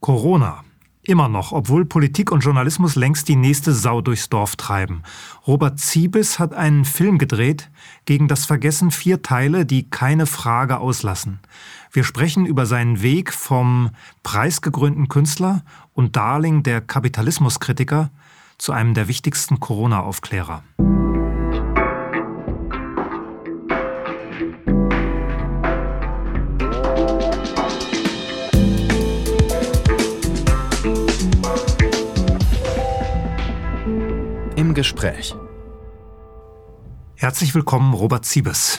Corona. Immer noch, obwohl Politik und Journalismus längst die nächste Sau durchs Dorf treiben. Robert Ziebes hat einen Film gedreht, gegen das Vergessen vier Teile, die keine Frage auslassen. Wir sprechen über seinen Weg vom preisgekrönten Künstler und Darling der Kapitalismuskritiker zu einem der wichtigsten Corona-Aufklärer. Gespräch. Herzlich willkommen, Robert Ziebes.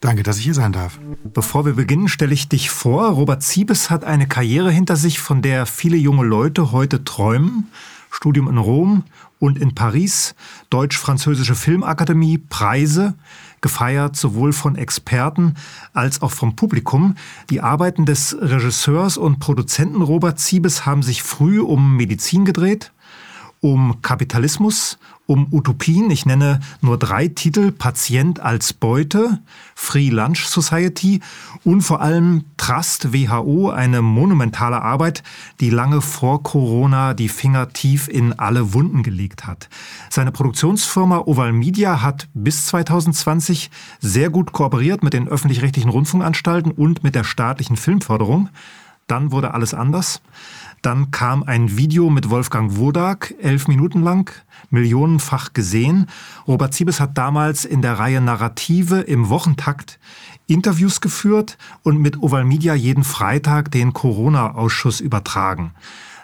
Danke, dass ich hier sein darf. Bevor wir beginnen, stelle ich dich vor. Robert Ziebes hat eine Karriere hinter sich, von der viele junge Leute heute träumen. Studium in Rom und in Paris, Deutsch-Französische Filmakademie, Preise, gefeiert sowohl von Experten als auch vom Publikum. Die Arbeiten des Regisseurs und Produzenten Robert Ziebes haben sich früh um Medizin gedreht, um Kapitalismus, um Utopien. Ich nenne nur drei Titel. Patient als Beute, Free Lunch Society und vor allem Trust WHO, eine monumentale Arbeit, die lange vor Corona die Finger tief in alle Wunden gelegt hat. Seine Produktionsfirma Oval Media hat bis 2020 sehr gut kooperiert mit den öffentlich-rechtlichen Rundfunkanstalten und mit der staatlichen Filmförderung. Dann wurde alles anders. Dann kam ein Video mit Wolfgang Wodak, elf Minuten lang, millionenfach gesehen. Robert Siebes hat damals in der Reihe Narrative im Wochentakt Interviews geführt und mit Oval Media jeden Freitag den Corona-Ausschuss übertragen.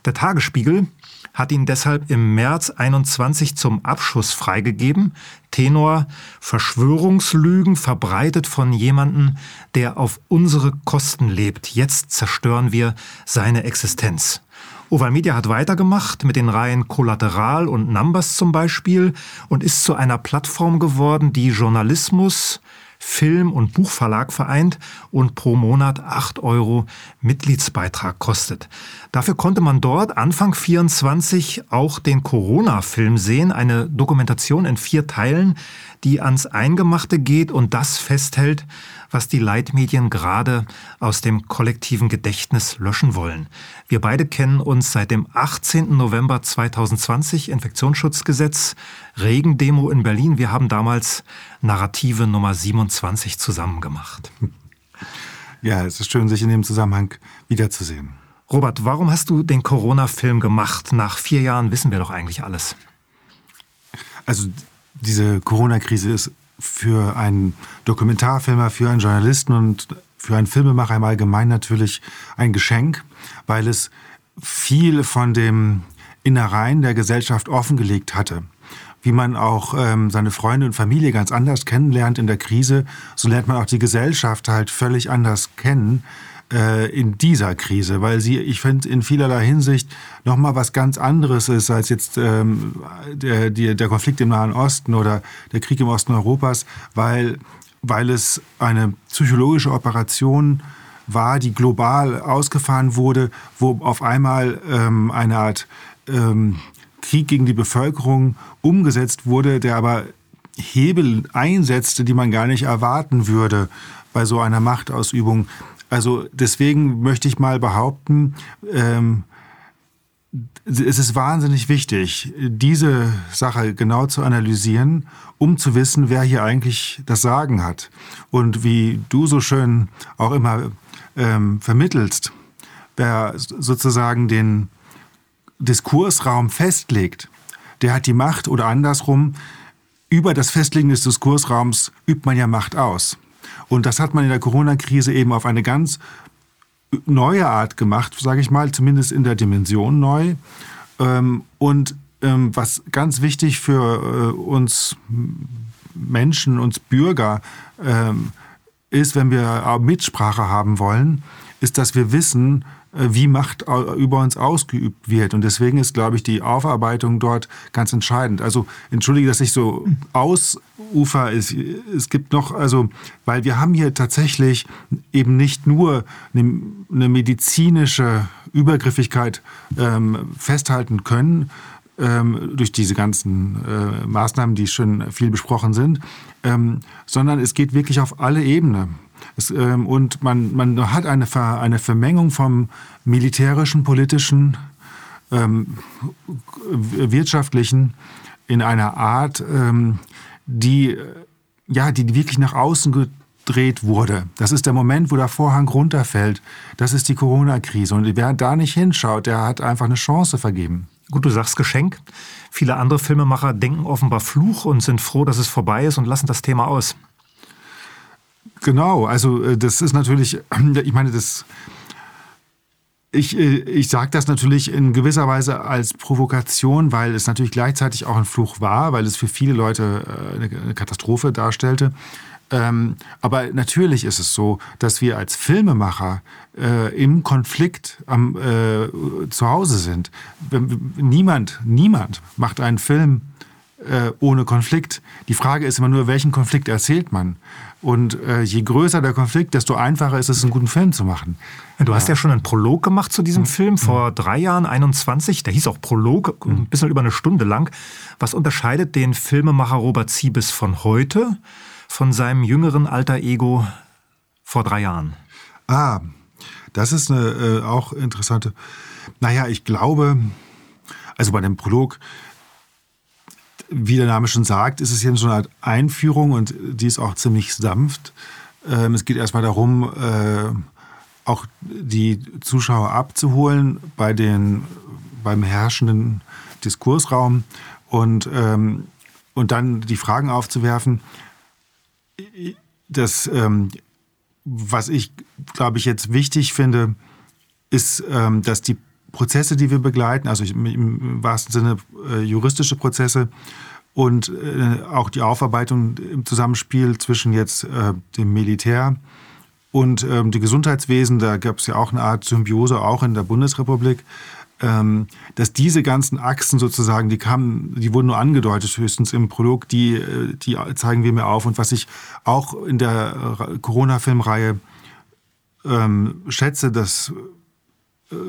Der Tagesspiegel hat ihn deshalb im März 21 zum Abschuss freigegeben. Tenor Verschwörungslügen verbreitet von jemandem, der auf unsere Kosten lebt. Jetzt zerstören wir seine Existenz. Oval Media hat weitergemacht mit den Reihen Kollateral und Numbers zum Beispiel und ist zu einer Plattform geworden, die Journalismus, Film- und Buchverlag vereint und pro Monat 8 Euro Mitgliedsbeitrag kostet. Dafür konnte man dort Anfang 24 auch den Corona-Film sehen, eine Dokumentation in vier Teilen, die ans Eingemachte geht und das festhält, was die Leitmedien gerade aus dem kollektiven Gedächtnis löschen wollen. Wir beide kennen uns seit dem 18. November 2020, Infektionsschutzgesetz, Regendemo in Berlin. Wir haben damals Narrative Nummer 27 zusammen gemacht. Ja, es ist schön, sich in dem Zusammenhang wiederzusehen. Robert, warum hast du den Corona-Film gemacht? Nach vier Jahren wissen wir doch eigentlich alles. Also diese Corona-Krise ist für einen Dokumentarfilmer, für einen Journalisten und für einen Filmemacher im Allgemeinen natürlich ein Geschenk, weil es viel von dem Innereien der Gesellschaft offengelegt hatte. Wie man auch ähm, seine Freunde und Familie ganz anders kennenlernt in der Krise, so lernt man auch die Gesellschaft halt völlig anders kennen äh, in dieser Krise, weil sie, ich finde, in vielerlei Hinsicht nochmal was ganz anderes ist als jetzt ähm, der, der, Konflikt im Nahen Osten oder der Krieg im Osten Europas, weil, weil es eine psychologische Operation war, die global ausgefahren wurde, wo auf einmal ähm, eine Art ähm, Krieg gegen die Bevölkerung umgesetzt wurde, der aber Hebel einsetzte, die man gar nicht erwarten würde bei so einer Machtausübung. Also deswegen möchte ich mal behaupten, ähm, es ist wahnsinnig wichtig, diese Sache genau zu analysieren, um zu wissen, wer hier eigentlich das Sagen hat. Und wie du so schön auch immer ähm, vermittelst, wer sozusagen den Diskursraum festlegt, der hat die Macht oder andersrum, über das Festlegen des Diskursraums übt man ja Macht aus. Und das hat man in der Corona-Krise eben auf eine ganz neue Art gemacht, sage ich mal, zumindest in der Dimension neu. Ähm, und ähm, was ganz wichtig für äh, uns Menschen, uns Bürger ähm, ist, wenn wir Mitsprache haben wollen, ist, dass wir wissen, wie Macht über uns ausgeübt wird. Und deswegen ist, glaube ich, die Aufarbeitung dort ganz entscheidend. Also entschuldige, dass ich so ausufer. Es, es gibt noch, also, weil wir haben hier tatsächlich eben nicht nur eine, eine medizinische Übergriffigkeit ähm, festhalten können, ähm, durch diese ganzen äh, Maßnahmen, die schon viel besprochen sind, ähm, sondern es geht wirklich auf alle Ebenen. Es, ähm, und man, man hat eine, Ver, eine Vermengung vom militärischen, politischen, ähm, wirtschaftlichen in einer Art, ähm, die, ja, die wirklich nach außen gedreht wurde. Das ist der Moment, wo der Vorhang runterfällt. Das ist die Corona-Krise. Und wer da nicht hinschaut, der hat einfach eine Chance vergeben. Gut, du sagst Geschenk. Viele andere Filmemacher denken offenbar Fluch und sind froh, dass es vorbei ist und lassen das Thema aus. Genau, also äh, das ist natürlich, ich meine, das, ich, äh, ich sage das natürlich in gewisser Weise als Provokation, weil es natürlich gleichzeitig auch ein Fluch war, weil es für viele Leute äh, eine Katastrophe darstellte. Ähm, aber natürlich ist es so, dass wir als Filmemacher äh, im Konflikt am, äh, zu Hause sind. Niemand, niemand macht einen Film äh, ohne Konflikt. Die Frage ist immer nur, welchen Konflikt erzählt man? Und äh, je größer der Konflikt, desto einfacher ist es, einen guten Film zu machen. Du hast ja schon einen Prolog gemacht zu diesem mhm. Film vor drei Jahren, 21. Der hieß auch Prolog, ein mhm. bisschen über eine Stunde lang. Was unterscheidet den Filmemacher Robert Ziebes von heute? von seinem jüngeren alter Ego vor drei Jahren? Ah, das ist eine äh, auch interessante. Naja, ich glaube, also bei dem Prolog, wie der Name schon sagt, ist es hier so eine Art Einführung und die ist auch ziemlich sanft. Ähm, es geht erstmal darum, äh, auch die Zuschauer abzuholen bei den, beim herrschenden Diskursraum und, ähm, und dann die Fragen aufzuwerfen, das, ähm, was ich, glaube ich, jetzt wichtig finde, ist, dass die Prozesse, die wir begleiten, also im wahrsten Sinne äh, juristische Prozesse und äh, auch die Aufarbeitung im Zusammenspiel zwischen jetzt äh, dem Militär und ähm, dem Gesundheitswesen, da gab es ja auch eine Art Symbiose, auch in der Bundesrepublik, ähm, dass diese ganzen Achsen sozusagen, die kamen, die wurden nur angedeutet höchstens im Prolog, die, äh, die zeigen wir mir auf. Und was ich auch in der äh, Corona-Filmreihe ähm, schätze, dass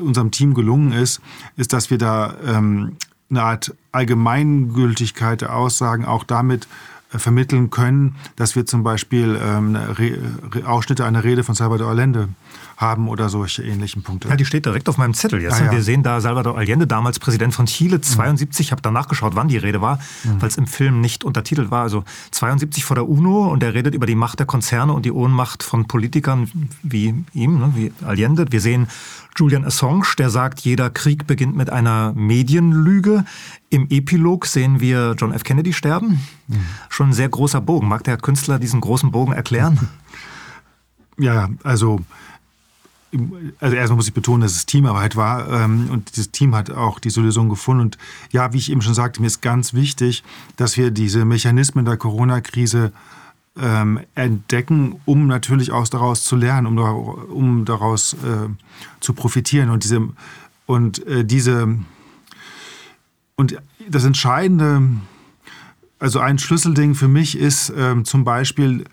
unserem Team gelungen ist, ist, dass wir da ähm, eine Art Allgemeingültigkeit der Aussagen auch damit vermitteln können, dass wir zum Beispiel ähm, Ausschnitte einer Rede von Salvador Allende haben oder solche ähnlichen Punkte. Ja, die steht direkt auf meinem Zettel jetzt. Ah, ja. Wir sehen da Salvador Allende, damals Präsident von Chile, 72. Ich habe da nachgeschaut, wann die Rede war, mhm. weil es im Film nicht untertitelt war. Also 72 vor der UNO und er redet über die Macht der Konzerne und die Ohnmacht von Politikern wie ihm, ne, wie Allende. Wir sehen Julian Assange, der sagt, jeder Krieg beginnt mit einer Medienlüge. Im Epilog sehen wir John F. Kennedy sterben. Mhm. Schon ein sehr großer Bogen. Mag der Künstler diesen großen Bogen erklären? Ja, also also erstmal muss ich betonen, dass es Teamarbeit war ähm, und dieses Team hat auch diese Lösung gefunden. Und ja, wie ich eben schon sagte, mir ist ganz wichtig, dass wir diese Mechanismen der Corona-Krise ähm, entdecken, um natürlich auch daraus zu lernen, um, um daraus äh, zu profitieren. Und diese und äh, diese und das Entscheidende, also ein Schlüsselding für mich ist ähm, zum Beispiel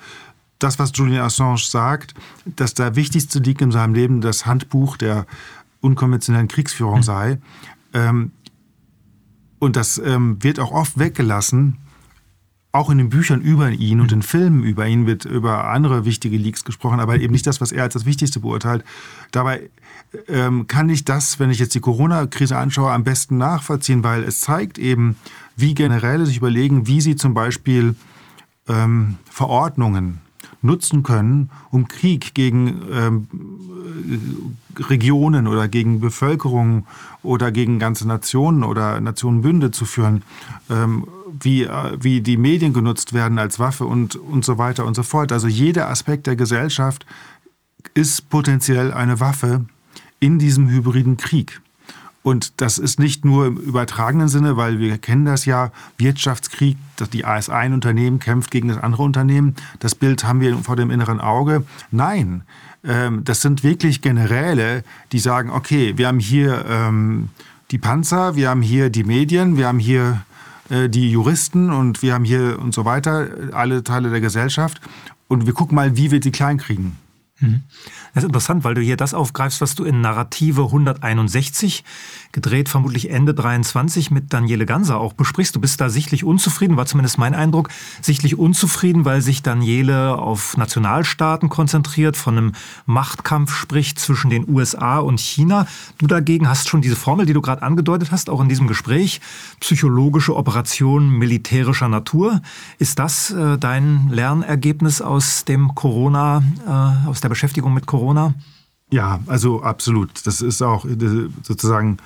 das, was Julian Assange sagt, dass der wichtigste Lied in seinem Leben das Handbuch der unkonventionellen Kriegsführung hm. sei. Ähm, und das ähm, wird auch oft weggelassen. Auch in den Büchern über ihn und hm. in Filmen über ihn wird über andere wichtige Leaks gesprochen, aber eben nicht das, was er als das Wichtigste beurteilt. Dabei ähm, kann ich das, wenn ich jetzt die Corona-Krise anschaue, am besten nachvollziehen, weil es zeigt eben, wie Generäle sich überlegen, wie sie zum Beispiel ähm, Verordnungen nutzen können, um Krieg gegen ähm, Regionen oder gegen Bevölkerung oder gegen ganze Nationen oder Nationenbünde zu führen, ähm, wie, äh, wie die Medien genutzt werden als Waffe und, und so weiter und so fort. Also jeder Aspekt der Gesellschaft ist potenziell eine Waffe in diesem hybriden Krieg. Und das ist nicht nur im übertragenen Sinne, weil wir kennen das ja, Wirtschaftskrieg, dass die AS ein Unternehmen kämpft gegen das andere Unternehmen. Das Bild haben wir vor dem inneren Auge. Nein, ähm, das sind wirklich Generäle, die sagen, okay, wir haben hier ähm, die Panzer, wir haben hier die Medien, wir haben hier äh, die Juristen und wir haben hier und so weiter, alle Teile der Gesellschaft. Und wir gucken mal, wie wir die klein kriegen. Mhm. Das ist interessant, weil du hier das aufgreifst, was du in Narrative 161, gedreht vermutlich Ende 23, mit Daniele Ganser auch besprichst. Du bist da sichtlich unzufrieden, war zumindest mein Eindruck, sichtlich unzufrieden, weil sich Daniele auf Nationalstaaten konzentriert, von einem Machtkampf spricht zwischen den USA und China. Du dagegen hast schon diese Formel, die du gerade angedeutet hast, auch in diesem Gespräch, psychologische Operation militärischer Natur. Ist das äh, dein Lernergebnis aus dem Corona, äh, aus der Beschäftigung mit Corona? Ja, also absolut. Das ist auch äh, sozusagen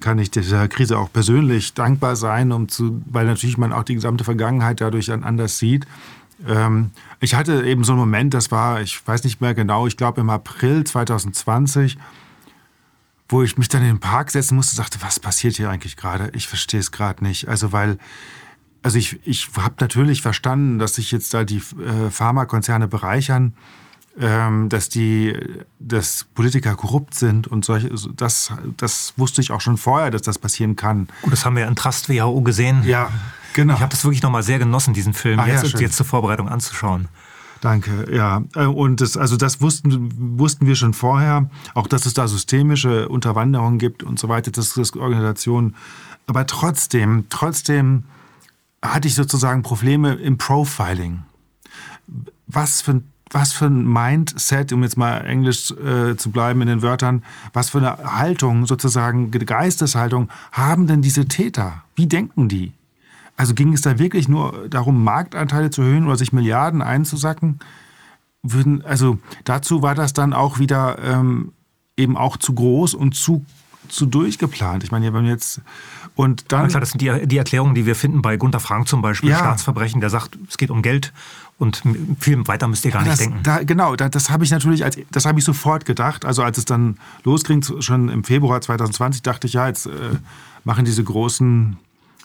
kann ich dieser Krise auch persönlich dankbar sein, um zu, weil natürlich man auch die gesamte Vergangenheit dadurch dann anders sieht. Ähm, ich hatte eben so einen Moment, das war, ich weiß nicht mehr genau, ich glaube im April 2020, wo ich mich dann in den Park setzen musste, sagte, was passiert hier eigentlich gerade? Ich verstehe es gerade nicht. Also weil, also ich, ich habe natürlich verstanden, dass sich jetzt da die äh, Pharmakonzerne bereichern ähm, dass die, dass Politiker korrupt sind und solche, das, das wusste ich auch schon vorher, dass das passieren kann. Gut, das haben wir in Trust WHO gesehen. Ja, genau. Ich habe das wirklich nochmal sehr genossen, diesen Film ah, jetzt, ja, jetzt zur Vorbereitung anzuschauen. Danke, ja. Äh, und das, also das wussten, wussten wir schon vorher, auch dass es da systemische Unterwanderungen gibt und so weiter, das ist Organisation. Aber trotzdem, trotzdem hatte ich sozusagen Probleme im Profiling. Was für ein was für ein Mindset, um jetzt mal Englisch äh, zu bleiben in den Wörtern, was für eine Haltung, sozusagen Geisteshaltung haben denn diese Täter? Wie denken die? Also ging es da wirklich nur darum, Marktanteile zu erhöhen oder sich Milliarden einzusacken? Würden, also dazu war das dann auch wieder ähm, eben auch zu groß und zu zu durchgeplant. Ich meine, wenn jetzt und dann. Also das sind die, die Erklärungen, die wir finden bei Gunter Frank zum Beispiel, ja. Staatsverbrechen, der sagt, es geht um Geld und viel weiter müsst ihr gar das, nicht denken. Da, genau, da, das habe ich natürlich, als, das habe ich sofort gedacht. Also als es dann losging, schon im Februar 2020, dachte ich, ja, jetzt äh, machen diese großen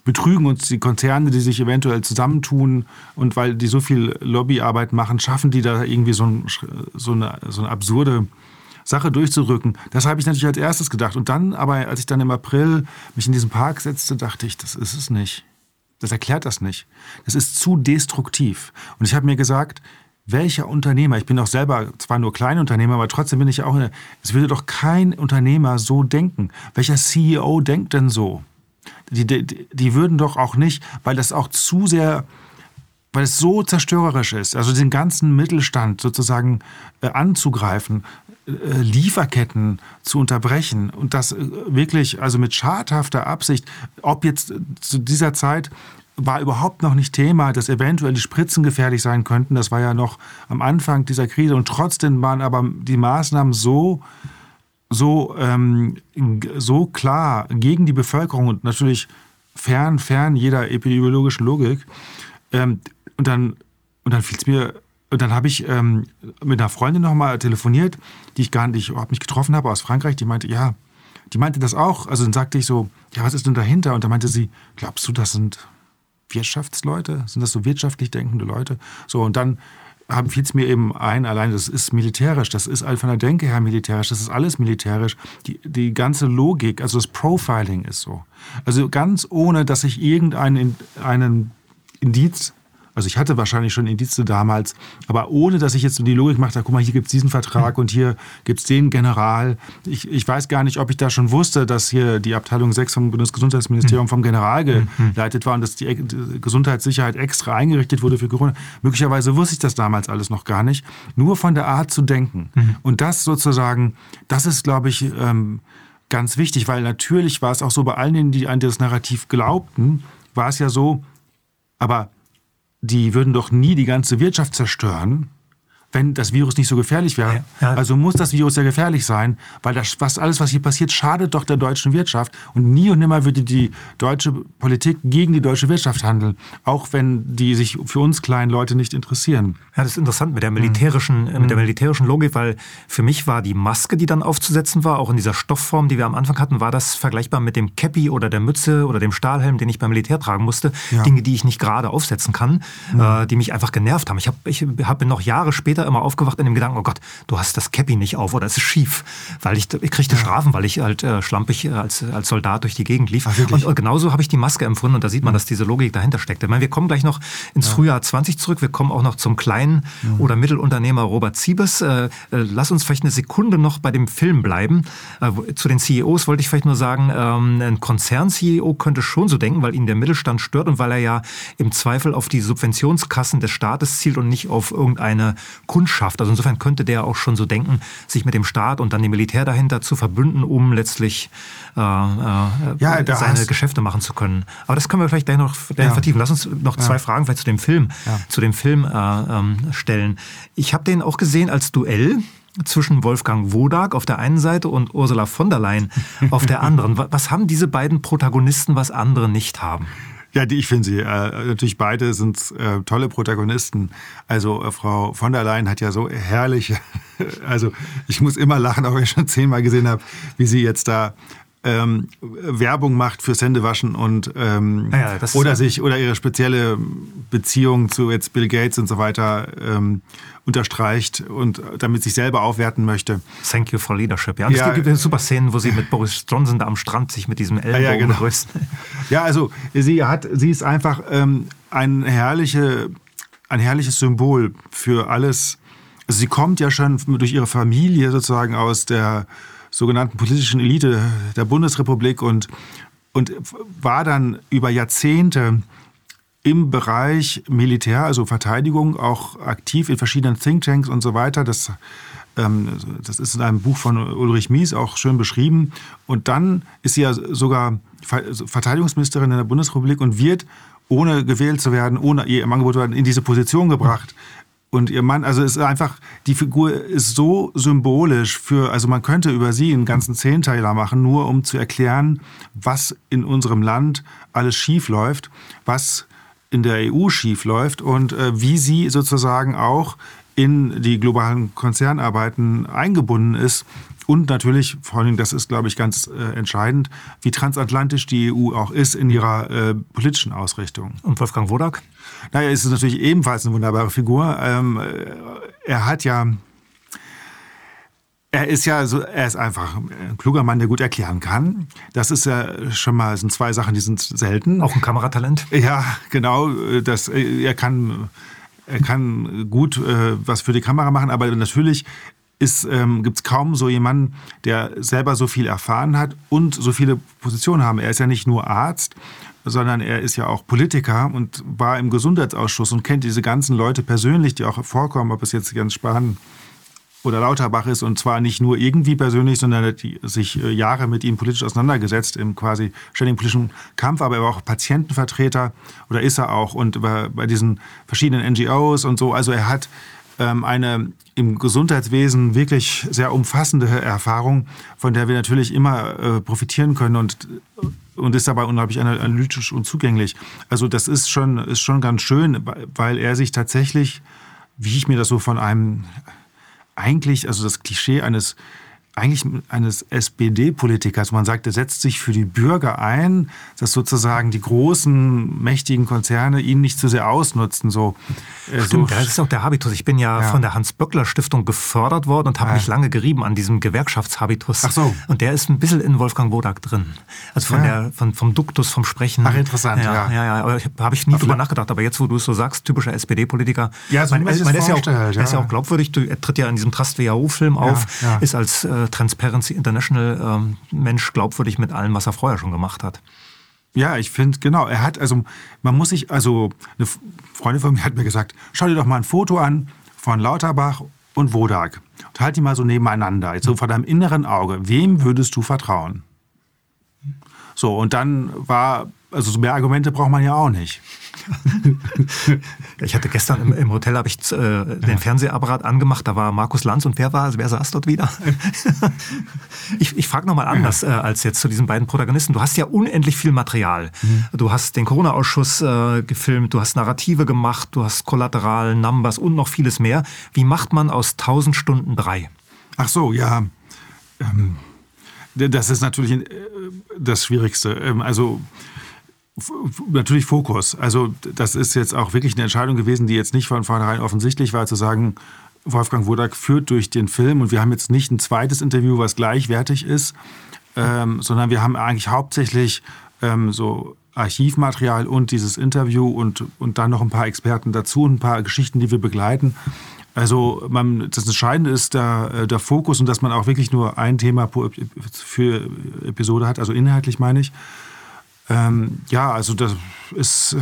betrügen uns die Konzerne, die sich eventuell zusammentun und weil die so viel Lobbyarbeit machen, schaffen die da irgendwie so, ein, so, eine, so eine absurde Sache durchzurücken. Das habe ich natürlich als erstes gedacht. Und dann, aber als ich dann im April mich in diesen Park setzte, dachte ich, das ist es nicht. Das erklärt das nicht. Das ist zu destruktiv. Und ich habe mir gesagt, welcher Unternehmer, ich bin auch selber zwar nur Kleinunternehmer, aber trotzdem bin ich auch, eine, es würde doch kein Unternehmer so denken. Welcher CEO denkt denn so? Die, die, die würden doch auch nicht, weil das auch zu sehr, weil es so zerstörerisch ist, also den ganzen Mittelstand sozusagen äh, anzugreifen, Lieferketten zu unterbrechen und das äh, wirklich, also mit schadhafter Absicht, ob jetzt zu dieser Zeit war überhaupt noch nicht Thema, dass eventuell die Spritzen gefährlich sein könnten. Das war ja noch am Anfang dieser Krise und trotzdem waren aber die Maßnahmen so so ähm, so klar gegen die Bevölkerung und natürlich fern fern jeder epidemiologischen Logik. Ähm, und dann und dann fiel es mir und dann habe ich ähm, mit einer Freundin nochmal telefoniert, die ich gar nicht, überhaupt nicht getroffen habe, aus Frankreich. Die meinte, ja, die meinte das auch. Also dann sagte ich so, ja, was ist denn dahinter? Und dann meinte sie, glaubst du, das sind Wirtschaftsleute? Sind das so wirtschaftlich denkende Leute? So, und dann fiel es mir eben ein, allein das ist militärisch, das ist von der Denke her militärisch, das ist alles militärisch. Die, die ganze Logik, also das Profiling ist so. Also ganz ohne, dass ich irgendeinen einen Indiz also ich hatte wahrscheinlich schon Indizien damals, aber ohne, dass ich jetzt die Logik mache, guck mal, hier gibt es diesen Vertrag und hier gibt es den General. Ich, ich weiß gar nicht, ob ich da schon wusste, dass hier die Abteilung 6 vom Bundesgesundheitsministerium vom General geleitet war und dass die Gesundheitssicherheit extra eingerichtet wurde für Corona. Möglicherweise wusste ich das damals alles noch gar nicht. Nur von der Art zu denken. Und das sozusagen, das ist, glaube ich, ähm, ganz wichtig, weil natürlich war es auch so bei allen, die an das Narrativ glaubten, war es ja so, aber die würden doch nie die ganze Wirtschaft zerstören, wenn das Virus nicht so gefährlich wäre. Ja. Also muss das Virus ja gefährlich sein, weil das, was, alles, was hier passiert, schadet doch der deutschen Wirtschaft. Und nie und nimmer würde die deutsche Politik gegen die deutsche Wirtschaft handeln, auch wenn die sich für uns kleinen Leute nicht interessieren. Ja, das ist interessant mit der militärischen, mhm. mit der militärischen Logik, weil für mich war die Maske, die dann aufzusetzen war, auch in dieser Stoffform, die wir am Anfang hatten, war das vergleichbar mit dem Cappy oder der Mütze oder dem Stahlhelm, den ich beim Militär tragen musste. Ja. Dinge, die ich nicht gerade aufsetzen kann, mhm. äh, die mich einfach genervt haben. Ich habe ich hab noch Jahre später später immer aufgewacht in dem Gedanken, oh Gott, du hast das Cappy nicht auf oder es ist schief. Weil ich, ich kriegte ja. Strafen, weil ich halt äh, schlampig äh, als, als Soldat durch die Gegend lief. Ach, und, und, genauso habe ich die Maske empfunden und da sieht man, dass diese Logik dahinter steckt. Ich meine, wir kommen gleich noch ins ja. Frühjahr 20 zurück. Wir kommen auch noch zum kleinen mhm. oder Mittelunternehmer Robert Siebes. Äh, äh, lass uns vielleicht eine Sekunde noch bei dem Film bleiben. Äh, zu den CEOs wollte ich vielleicht nur sagen, ähm, ein Konzern-CEO könnte schon so denken, weil ihn der Mittelstand stört und weil er ja im Zweifel auf die Subventionskassen des Staates zielt und nicht auf irgendeine Kundschaft. Also insofern könnte der auch schon so denken, sich mit dem Staat und dann dem Militär dahinter zu verbünden, um letztlich äh, äh, ja, seine Geschäfte machen zu können. Aber das können wir vielleicht gleich noch ja. vertiefen. Lass uns noch zwei Fragen vielleicht zu dem Film, zu dem Film äh, ähm, stellen. Ich habe den auch gesehen als Duell zwischen Wolfgang Wodak auf der einen Seite und Ursula von der Leyen auf der anderen. Was haben diese beiden Protagonisten, was andere nicht haben? Ja, die, ich finde sie. Äh, natürlich beide sind äh, tolle Protagonisten. Also äh, Frau von der Leyen hat ja so herrlich, also ich muss immer lachen, auch wenn ich schon zehnmal gesehen habe, wie sie jetzt da ähm, Werbung macht fürs Händewaschen und ähm, ja, oder sich oder ihre spezielle Beziehung zu jetzt Bill Gates und so weiter ähm, unterstreicht und damit sich selber aufwerten möchte. Thank you for leadership. Ja, ja es gibt super Szenen, wo sie mit Boris Johnson da am Strand sich mit diesem Ellenbogen ja, genau. grüßt. Ja, also sie hat, sie ist einfach ähm, ein herrliche, ein herrliches Symbol für alles. Also sie kommt ja schon durch ihre Familie sozusagen aus der sogenannten politischen Elite der Bundesrepublik und, und war dann über Jahrzehnte im Bereich Militär, also Verteidigung, auch aktiv in verschiedenen Thinktanks und so weiter. Das, ähm, das ist in einem Buch von Ulrich Mies auch schön beschrieben. Und dann ist sie ja sogar Verteidigungsministerin in der Bundesrepublik und wird, ohne gewählt zu werden, ohne ihr Angebot zu werden, in diese Position gebracht und ihr Mann, also ist einfach, die Figur ist so symbolisch für, also man könnte über sie einen ganzen Zehnteiler machen, nur um zu erklären, was in unserem Land alles schief läuft, was in der EU schief läuft und äh, wie sie sozusagen auch in die globalen Konzernarbeiten eingebunden ist. Und natürlich, vor allem, das ist, glaube ich, ganz äh, entscheidend, wie transatlantisch die EU auch ist in ihrer äh, politischen Ausrichtung. Und Wolfgang Wodak? Naja, ist es natürlich ebenfalls eine wunderbare Figur. Ähm, äh, er hat ja er ist ja so, er ist einfach ein kluger Mann, der gut erklären kann. Das ist ja schon mal, sind zwei Sachen, die sind selten. Auch ein Kameratalent? Ja, genau. Das, er kann, er kann gut äh, was für die Kamera machen, aber natürlich ähm, gibt es kaum so jemanden, der selber so viel erfahren hat und so viele Positionen haben. Er ist ja nicht nur Arzt, sondern er ist ja auch Politiker und war im Gesundheitsausschuss und kennt diese ganzen Leute persönlich, die auch vorkommen, ob es jetzt ganz Spahn oder Lauterbach ist und zwar nicht nur irgendwie persönlich, sondern hat sich äh, Jahre mit ihm politisch auseinandergesetzt im quasi ständigen politischen Kampf, aber er war auch Patientenvertreter oder ist er auch und bei, diesen verschiedenen NGOs und so. Also er hat ähm, eine im Gesundheitswesen wirklich sehr umfassende Erfahrung, von der wir natürlich immer äh, profitieren können und und ist dabei unglaublich analytisch und zugänglich. Also das ist schon, ist schon ganz schön, weil er sich tatsächlich, wie ich mir das so von einem eigentlich, also das Klischee eines eigentlich eines SPD-Politikers. Man sagt, er setzt sich für die Bürger ein, dass sozusagen die großen, mächtigen Konzerne ihn nicht zu sehr ausnutzen. So, äh, Stimmt, so. das ist auch der Habitus. Ich bin ja, ja. von der Hans-Böckler-Stiftung gefördert worden und habe ja. mich lange gerieben an diesem Gewerkschaftshabitus. Ach so. Und der ist ein bisschen in Wolfgang Wodak drin. Also von ja. der, von, vom Duktus, vom Sprechen. Ach, interessant, ja. Ja, ja, ja. Aber habe ich nie drüber nachgedacht. Aber jetzt, wo du es so sagst, typischer SPD-Politiker. Ja, so mein, mein, ist ja auch, ja. Er ist ja auch glaubwürdig. Er tritt ja in diesem Trust WHO-Film auf, ist als äh, Transparency International ähm, Mensch glaubwürdig mit allem, was er vorher schon gemacht hat. Ja, ich finde, genau. Er hat, also, man muss sich, also, eine Freundin von mir hat mir gesagt, schau dir doch mal ein Foto an von Lauterbach und Wodak. Und halt die mal so nebeneinander, so vor deinem inneren Auge. Wem würdest du vertrauen? So, und dann war also so mehr Argumente braucht man ja auch nicht. ich hatte gestern im, im Hotel habe ich äh, den ja. Fernsehapparat angemacht, da war Markus Lanz und wer war, wer saß dort wieder? ich ich frage nochmal anders ja. äh, als jetzt zu diesen beiden Protagonisten. Du hast ja unendlich viel Material. Mhm. Du hast den Corona-Ausschuss äh, gefilmt, du hast Narrative gemacht, du hast Kollateral, Numbers und noch vieles mehr. Wie macht man aus 1000 Stunden drei? Ach so, ja. Ähm, das ist natürlich äh, das Schwierigste. Ähm, also Natürlich Fokus. Also das ist jetzt auch wirklich eine Entscheidung gewesen, die jetzt nicht von vornherein offensichtlich war, zu sagen, Wolfgang Wodak führt durch den Film und wir haben jetzt nicht ein zweites Interview, was gleichwertig ist, ähm, sondern wir haben eigentlich hauptsächlich ähm, so Archivmaterial und dieses Interview und, und dann noch ein paar Experten dazu und ein paar Geschichten, die wir begleiten. Also man, das Entscheidende ist der, äh, der Fokus und dass man auch wirklich nur ein Thema für Episode hat, also inhaltlich meine ich. Ähm, ja, also das ist, äh,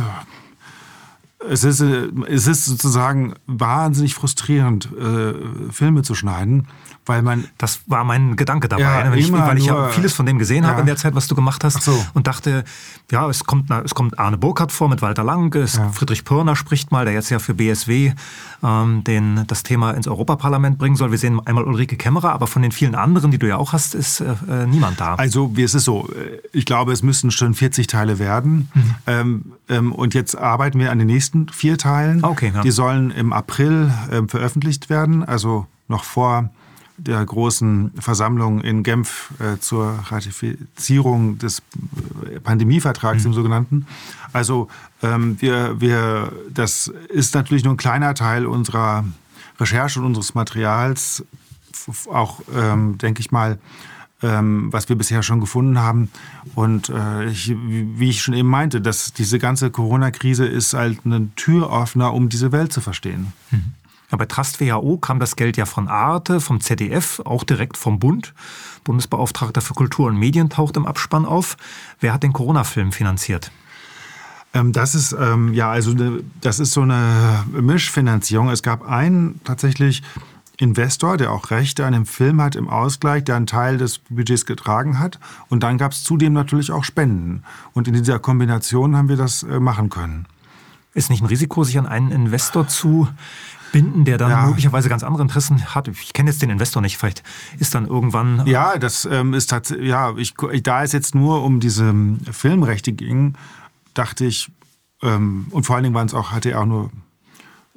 es ist, äh, es ist sozusagen wahnsinnig frustrierend, äh, Filme zu schneiden weil man. Das war mein Gedanke dabei, ja, ne? ich, weil ich ja vieles von dem gesehen ja. habe in der Zeit, was du gemacht hast. So. Und dachte, ja, es kommt, es kommt Arne Burkhardt vor mit Walter Lang, ja. Friedrich Pirner spricht mal, der jetzt ja für BSW ähm, den, das Thema ins Europaparlament bringen soll. Wir sehen einmal Ulrike Kämmerer, aber von den vielen anderen, die du ja auch hast, ist äh, äh niemand da. Also, wie es ist so, ich glaube, es müssten schon 40 Teile werden. Mhm. Ähm, ähm, und jetzt arbeiten wir an den nächsten vier Teilen. Okay, ja. Die sollen im April ähm, veröffentlicht werden, also noch vor der großen Versammlung in Genf äh, zur Ratifizierung des Pandemievertrags, mhm. im sogenannten. Also ähm, wir, wir, das ist natürlich nur ein kleiner Teil unserer Recherche und unseres Materials, auch, ähm, denke ich mal, ähm, was wir bisher schon gefunden haben. Und äh, ich, wie ich schon eben meinte, dass diese ganze Corona-Krise ist halt ein Türöffner, um diese Welt zu verstehen. Mhm. Ja, bei Trust WHO kam das Geld ja von Arte, vom ZDF, auch direkt vom Bund. Bundesbeauftragter für Kultur und Medien taucht im Abspann auf. Wer hat den Corona-Film finanziert? Ähm, das ist ähm, ja also ne, das ist so eine Mischfinanzierung. Es gab einen tatsächlich Investor, der auch Rechte an dem Film hat im Ausgleich, der einen Teil des Budgets getragen hat. Und dann gab es zudem natürlich auch Spenden. Und in dieser Kombination haben wir das äh, machen können. Ist nicht ein Risiko, sich an einen Investor zu binden, der dann ja. möglicherweise ganz andere Interessen hat. Ich kenne jetzt den Investor nicht, vielleicht ist dann irgendwann. Äh, ja, das ähm, ist tatsächlich, ja, ich, da es jetzt nur um diese ähm, Filmrechte ging, dachte ich, ähm, und vor allen Dingen waren es auch, hatte er auch nur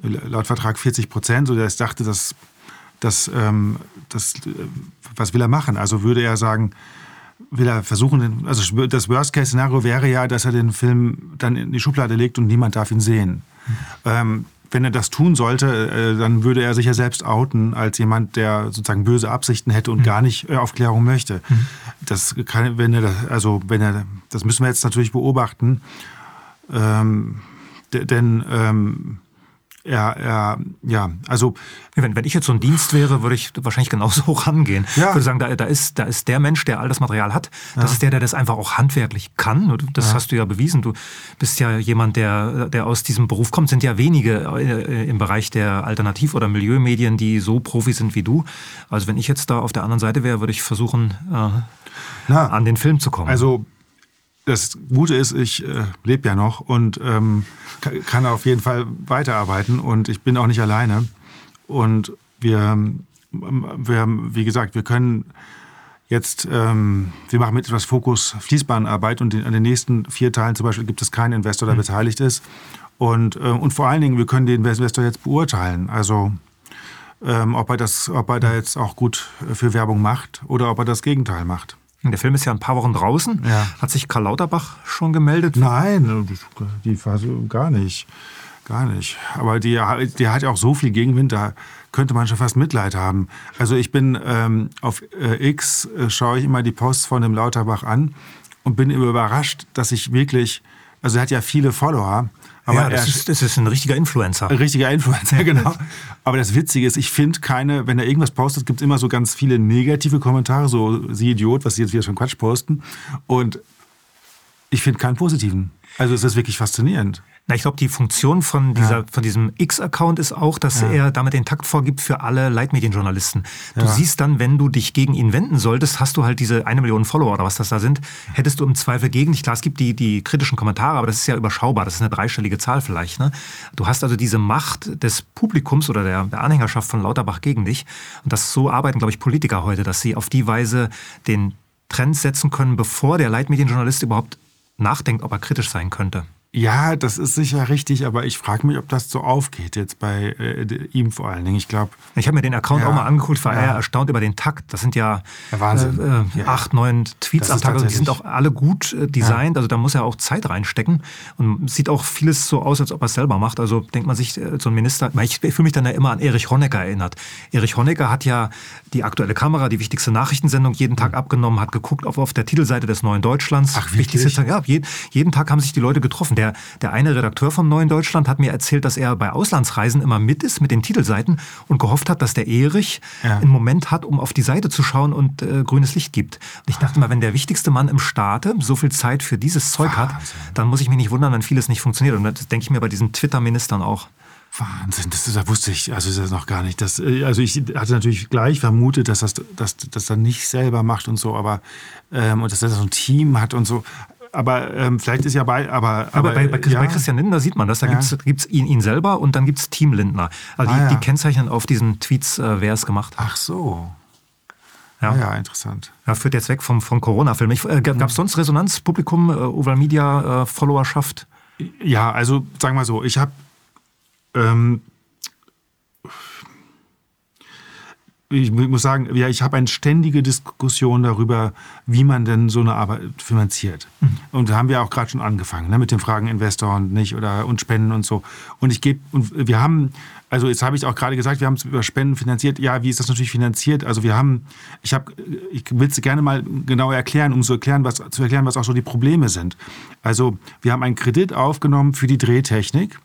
laut Vertrag 40 Prozent, so dass ich dachte, dass, dass, ähm, das, äh, was will er machen? Also würde er sagen, will er versuchen, also das Worst-Case-Szenario wäre ja, dass er den Film dann in die Schublade legt und niemand darf ihn sehen. Mhm. Ähm, wenn er das tun sollte, äh, dann würde er sich ja selbst outen als jemand, der sozusagen böse Absichten hätte und mhm. gar nicht äh, Aufklärung möchte. Mhm. Das kann, wenn er, das, also wenn er, das müssen wir jetzt natürlich beobachten, ähm, denn ähm, er, er, ja, also. Wenn, wenn ich jetzt so ein Dienst wäre, würde ich wahrscheinlich genauso rangehen. Ja. Ich würde sagen, da, da, ist, da ist der Mensch, der all das Material hat. Das ja. ist der, der das einfach auch handwerklich kann. Das ja. hast du ja bewiesen. Du bist ja jemand, der, der aus diesem Beruf kommt. Sind ja wenige äh, im Bereich der Alternativ- oder Milieumedien, die so Profi sind wie du. Also wenn ich jetzt da auf der anderen Seite wäre, würde ich versuchen, äh, an den Film zu kommen. Also das Gute ist, ich äh, lebe ja noch und ähm, kann auf jeden Fall weiterarbeiten und ich bin auch nicht alleine. Und wir, ähm, wir wie gesagt, wir können jetzt, ähm, wir machen mit etwas Fokus Fließbahnarbeit und an den nächsten vier Teilen zum Beispiel gibt es keinen Investor, der mhm. beteiligt ist. Und, äh, und vor allen Dingen, wir können den Investor jetzt beurteilen. Also ähm, ob, er das, ob er da jetzt auch gut für Werbung macht oder ob er das Gegenteil macht. Der Film ist ja ein paar Wochen draußen. Ja. Hat sich Karl Lauterbach schon gemeldet? Nein, die Phase gar nicht. Gar nicht. Aber die, die hat ja auch so viel Gegenwind, da könnte man schon fast Mitleid haben. Also ich bin ähm, auf äh, X, äh, schaue ich immer die Posts von dem Lauterbach an und bin überrascht, dass ich wirklich, also er hat ja viele Follower, aber ja, das, ist, das ist ein richtiger Influencer. Ein richtiger Influencer, genau. Aber das Witzige ist, ich finde keine, wenn er irgendwas postet, gibt es immer so ganz viele negative Kommentare, so sie Idiot, was sie jetzt wieder schon Quatsch posten. Und ich finde keinen positiven. Also es ist wirklich faszinierend. Na, ich glaube, die Funktion von, dieser, ja. von diesem X-Account ist auch, dass ja. er damit den Takt vorgibt für alle Leitmedienjournalisten. Du ja. siehst dann, wenn du dich gegen ihn wenden solltest, hast du halt diese eine Million Follower oder was das da sind, hättest du im Zweifel gegen dich. Klar, es gibt die, die kritischen Kommentare, aber das ist ja überschaubar. Das ist eine dreistellige Zahl vielleicht. Ne? Du hast also diese Macht des Publikums oder der, der Anhängerschaft von Lauterbach gegen dich. Und das so arbeiten, glaube ich, Politiker heute, dass sie auf die Weise den Trend setzen können, bevor der Leitmedienjournalist überhaupt nachdenkt, ob er kritisch sein könnte. Ja, das ist sicher richtig, aber ich frage mich, ob das so aufgeht jetzt bei äh, ihm vor allen Dingen. Ich glaube. Ich habe mir den Account Ja, auch mal angeguckt, war ja. eher erstaunt über den Takt. Das sind ja, Ja, Wahnsinn. Äh, äh, acht, neun Tweets Das am Tag. Also die sind auch alle gut äh, designt. Also da muss er auch Zeit reinstecken. Und sieht auch vieles so aus, als ob er es selber macht. Also denkt man sich, äh, so ein Minister, ich, fühle mich dann ja immer an Erich Honecker erinnert. Erich Honecker hat ja die aktuelle Kamera, die wichtigste Nachrichtensendung jeden Tag abgenommen, hat geguckt auf, auf der Titelseite des Neuen Deutschlands. Hm. Ach? Wichtigste- ja, jeden, jeden Tag haben sich die Leute getroffen. Der, der eine Redakteur vom Neuen Deutschland hat mir erzählt, dass er bei Auslandsreisen immer mit ist mit den Titelseiten und gehofft hat, dass der Erich Ja. einen Moment hat, um auf die Seite zu schauen und äh, grünes Licht gibt. Und ich dachte mal, wenn der wichtigste Mann im Staate so viel Zeit für dieses Zeug hat, Wahnsinn. dann muss ich mich nicht wundern, wenn vieles nicht funktioniert. Und das denke ich mir bei diesen Twitter-Ministern auch. Wahnsinn, das, das wusste ich, also ist das noch gar nicht. Das, äh, also ich hatte natürlich gleich vermutet, dass das, dass, das dann nicht selber macht und so, aber ähm, und dass er so ein Team hat und so. Aber ähm, vielleicht ist ja bei, aber, Aber, bei, bei, ja, bei Christian Lindner sieht man das. Da Ja. gibt's gibt's ihn, ihn selber und dann gibt's Team Lindner. Also die, Ah, ja. die kennzeichnen auf diesen Tweets, äh, wer es gemacht hat. Ach so. Ja. Ja, ja interessant. Ja, führt jetzt weg vom, vom Corona-Film. Äh, Gab es sonst Resonanz, Publikum, äh, Oval Media, äh, Followerschaft? Ja, also sagen wir so, ich habe ähm, ich mu- muss sagen, ja, ich habe eine ständige Diskussion darüber, wie man denn so eine Arbeit finanziert. Und da haben wir auch gerade schon angefangen, ne, mit den Fragen Investor und nicht oder und Spenden und so. Und ich gebe und wir haben, also jetzt habe ich auch gerade gesagt, wir haben es über Spenden finanziert. Ja, wie ist das natürlich finanziert? Also wir haben, ich habe, ich will es gerne mal genau erklären, um zu erklären, was zu erklären, was auch so die Probleme sind. Also wir haben einen Kredit aufgenommen für die Drehtechnik.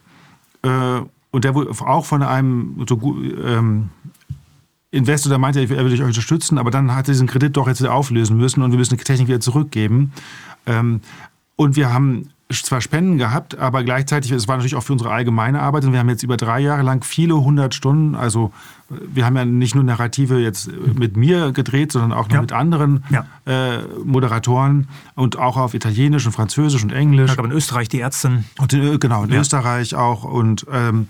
Äh, und der wurde auch von einem so, ähm, Investor, der meinte, er will euch unterstützen, aber dann hat er diesen Kredit doch jetzt wieder auflösen müssen und wir müssen die Technik wieder zurückgeben. Ähm, und wir haben zwar Spenden gehabt, aber gleichzeitig, es war natürlich auch für unsere allgemeine Arbeit und wir haben jetzt über drei Jahre lang viele hundert Stunden, also wir haben ja nicht nur Narrative jetzt mit mir gedreht, sondern auch noch Ja. mit anderen Ja. äh, Moderatoren und auch auf Italienisch und Französisch und Englisch. Ich glaube in Österreich die Ärztin. Und in, Ö- genau, in Ja. Österreich auch. Und, ähm,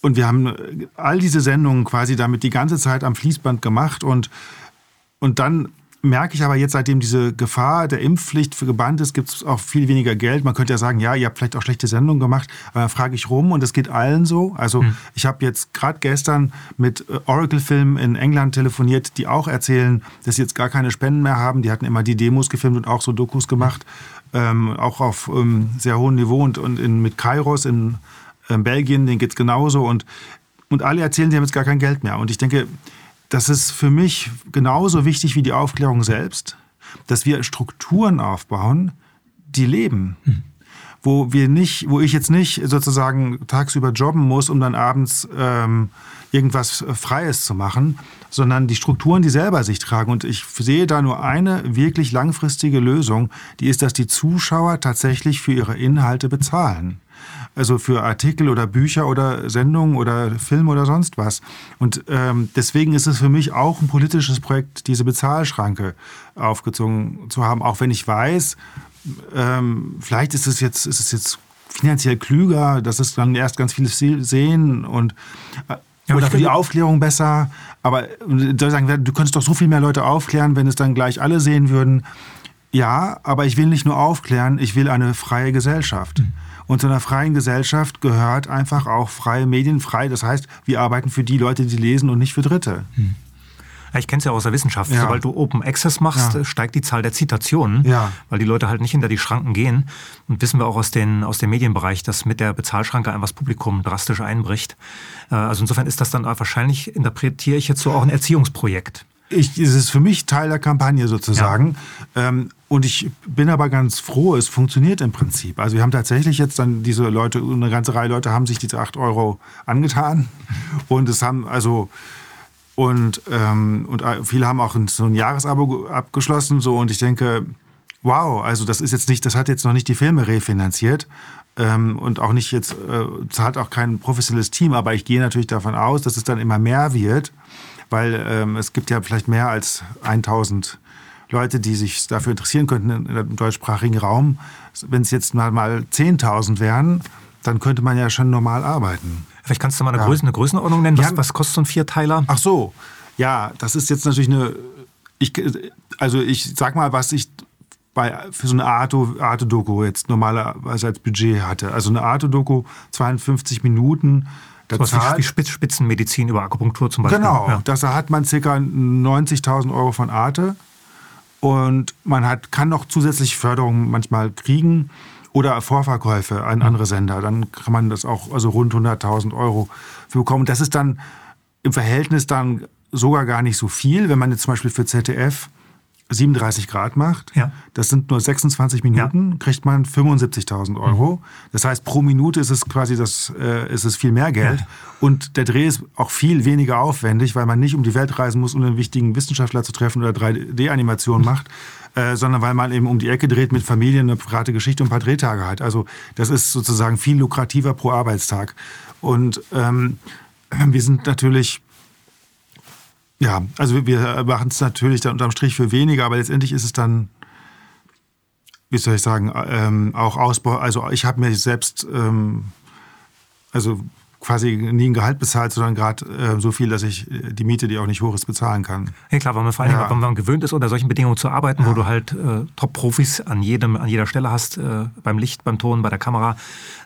und wir haben äh, all diese Sendungen quasi damit die ganze Zeit am Fließband gemacht. Und, und dann merke ich aber jetzt, seitdem diese Gefahr der Impfpflicht für gebannt ist, gibt es auch viel weniger Geld. Man könnte ja sagen, ja, ihr habt vielleicht auch schlechte Sendungen gemacht, aber dann frage ich rum und es geht allen so. Also ich habe jetzt gerade gestern mit äh, Oracle-Filmen in England telefoniert, die auch erzählen, dass sie jetzt gar keine Spenden mehr haben. Die hatten immer die Demos gefilmt und auch so Dokus gemacht, ähm, auch auf ähm, sehr hohem Niveau und, und in, mit Kairos in Belgien, denen geht's genauso und, und alle erzählen, sie haben jetzt gar kein Geld mehr. Und ich denke, das ist für mich genauso wichtig wie die Aufklärung selbst, dass wir Strukturen aufbauen, die leben. Wo wir nicht, wo ich jetzt nicht sozusagen tagsüber jobben muss, um dann abends ähm, irgendwas Freies zu machen, sondern die Strukturen, die selber sich tragen. Und ich sehe da nur eine wirklich langfristige Lösung, die ist, dass die Zuschauer tatsächlich für ihre Inhalte bezahlen. Also für Artikel oder Bücher oder Sendungen oder Film oder sonst was. Und ähm, deswegen ist es für mich auch ein politisches Projekt, diese Bezahlschranke aufgezogen zu haben, auch wenn ich weiß, ähm, vielleicht ist es jetzt, ist es jetzt finanziell klüger, dass es dann erst ganz viele se- sehen und äh, Ja, oder für die Aufklärung besser. Aber soll sagen, du könntest doch so viel mehr Leute aufklären, wenn es dann gleich alle sehen würden. Ja, aber ich will nicht nur aufklären, ich will eine freie Gesellschaft. Und zu einer freien Gesellschaft gehört einfach auch freie Medien, frei. Das heißt, wir arbeiten für die Leute, die lesen und nicht für Dritte. Ja, ich kenne es ja aus der Wissenschaft. Ja. Sobald du Open Access machst, Ja. steigt die Zahl der Zitationen, Ja. weil die Leute halt nicht hinter die Schranken gehen. Und wissen wir auch aus, den, aus dem Medienbereich, dass mit der Bezahlschranke einfach das Publikum drastisch einbricht. Äh, Also insofern ist das dann wahrscheinlich, interpretiere ich jetzt so auch ein Erziehungsprojekt. Ich, es ist für mich Teil der Kampagne sozusagen. Ähm, und ich bin aber ganz froh, es funktioniert im Prinzip. Also wir haben tatsächlich jetzt dann diese Leute, eine ganze Reihe Leute haben sich diese 8 Euro angetan. Und es haben also und, ähm, und äh, viele haben auch so ein Jahresabo ge- abgeschlossen. So, und ich denke, wow, also das ist jetzt nicht, das hat jetzt noch nicht die Filme refinanziert. Ähm, und auch nicht jetzt, äh, zahlt auch kein professionelles Team, aber ich gehe natürlich davon aus, dass es dann immer mehr wird, weil ähm, es gibt ja vielleicht mehr als 1000 Leute, die sich dafür interessieren könnten in- im deutschsprachigen Raum. Wenn es jetzt mal, mal 10.000 wären, dann könnte man ja schon normal arbeiten. Vielleicht kannst du mal eine, Ja. Größe, eine Größenordnung nennen. Was, Ja. was kostet so ein Vierteiler? Ach so, ja, das ist jetzt natürlich eine. Ich, also ich sag mal, was ich bei, für so eine Arte-Doku jetzt normalerweise als Budget hatte. Also eine Arte-Doku, 52 Minuten. Da so wie Spitzenmedizin über Akupunktur zum Beispiel. Genau, ja. da hat man ca. 90.000 Euro von Arte und man hat, kann noch zusätzlich Förderung manchmal kriegen oder Vorverkäufe an andere Sender. Dann kann man das auch also rund 100.000 Euro für bekommen. Das ist dann im Verhältnis dann sogar gar nicht so viel, wenn man jetzt zum Beispiel für ZDF 37 Grad macht, ja. das sind nur 26 Minuten, ja. kriegt man 75.000 Euro. Mhm. Das heißt, pro Minute ist es quasi das, äh, ist es viel mehr Geld. Ja. Und der Dreh ist auch viel weniger aufwendig, weil man nicht um die Welt reisen muss, um einen wichtigen Wissenschaftler zu treffen oder 3D-Animation macht, äh, sondern weil man eben um die Ecke dreht mit Familien eine private Geschichte und ein paar Drehtage hat. Also das ist sozusagen viel lukrativer pro Arbeitstag. Und ähm, wir sind natürlich ja, also wir machen es natürlich dann unterm Strich für weniger, aber letztendlich ist es dann, wie soll ich sagen, ähm, auch Ausbau. Also ich habe mir selbst, ähm, also quasi nie ein Gehalt bezahlt, sondern gerade äh, so viel, dass ich äh, die Miete, die auch nicht hoch ist, bezahlen kann. Ja klar, weil man vor allem, ja. wenn man gewöhnt ist, unter solchen Bedingungen zu arbeiten, ja. wo du halt äh, Top-Profis an, an jeder Stelle hast, äh, beim Licht, beim Ton, bei der Kamera,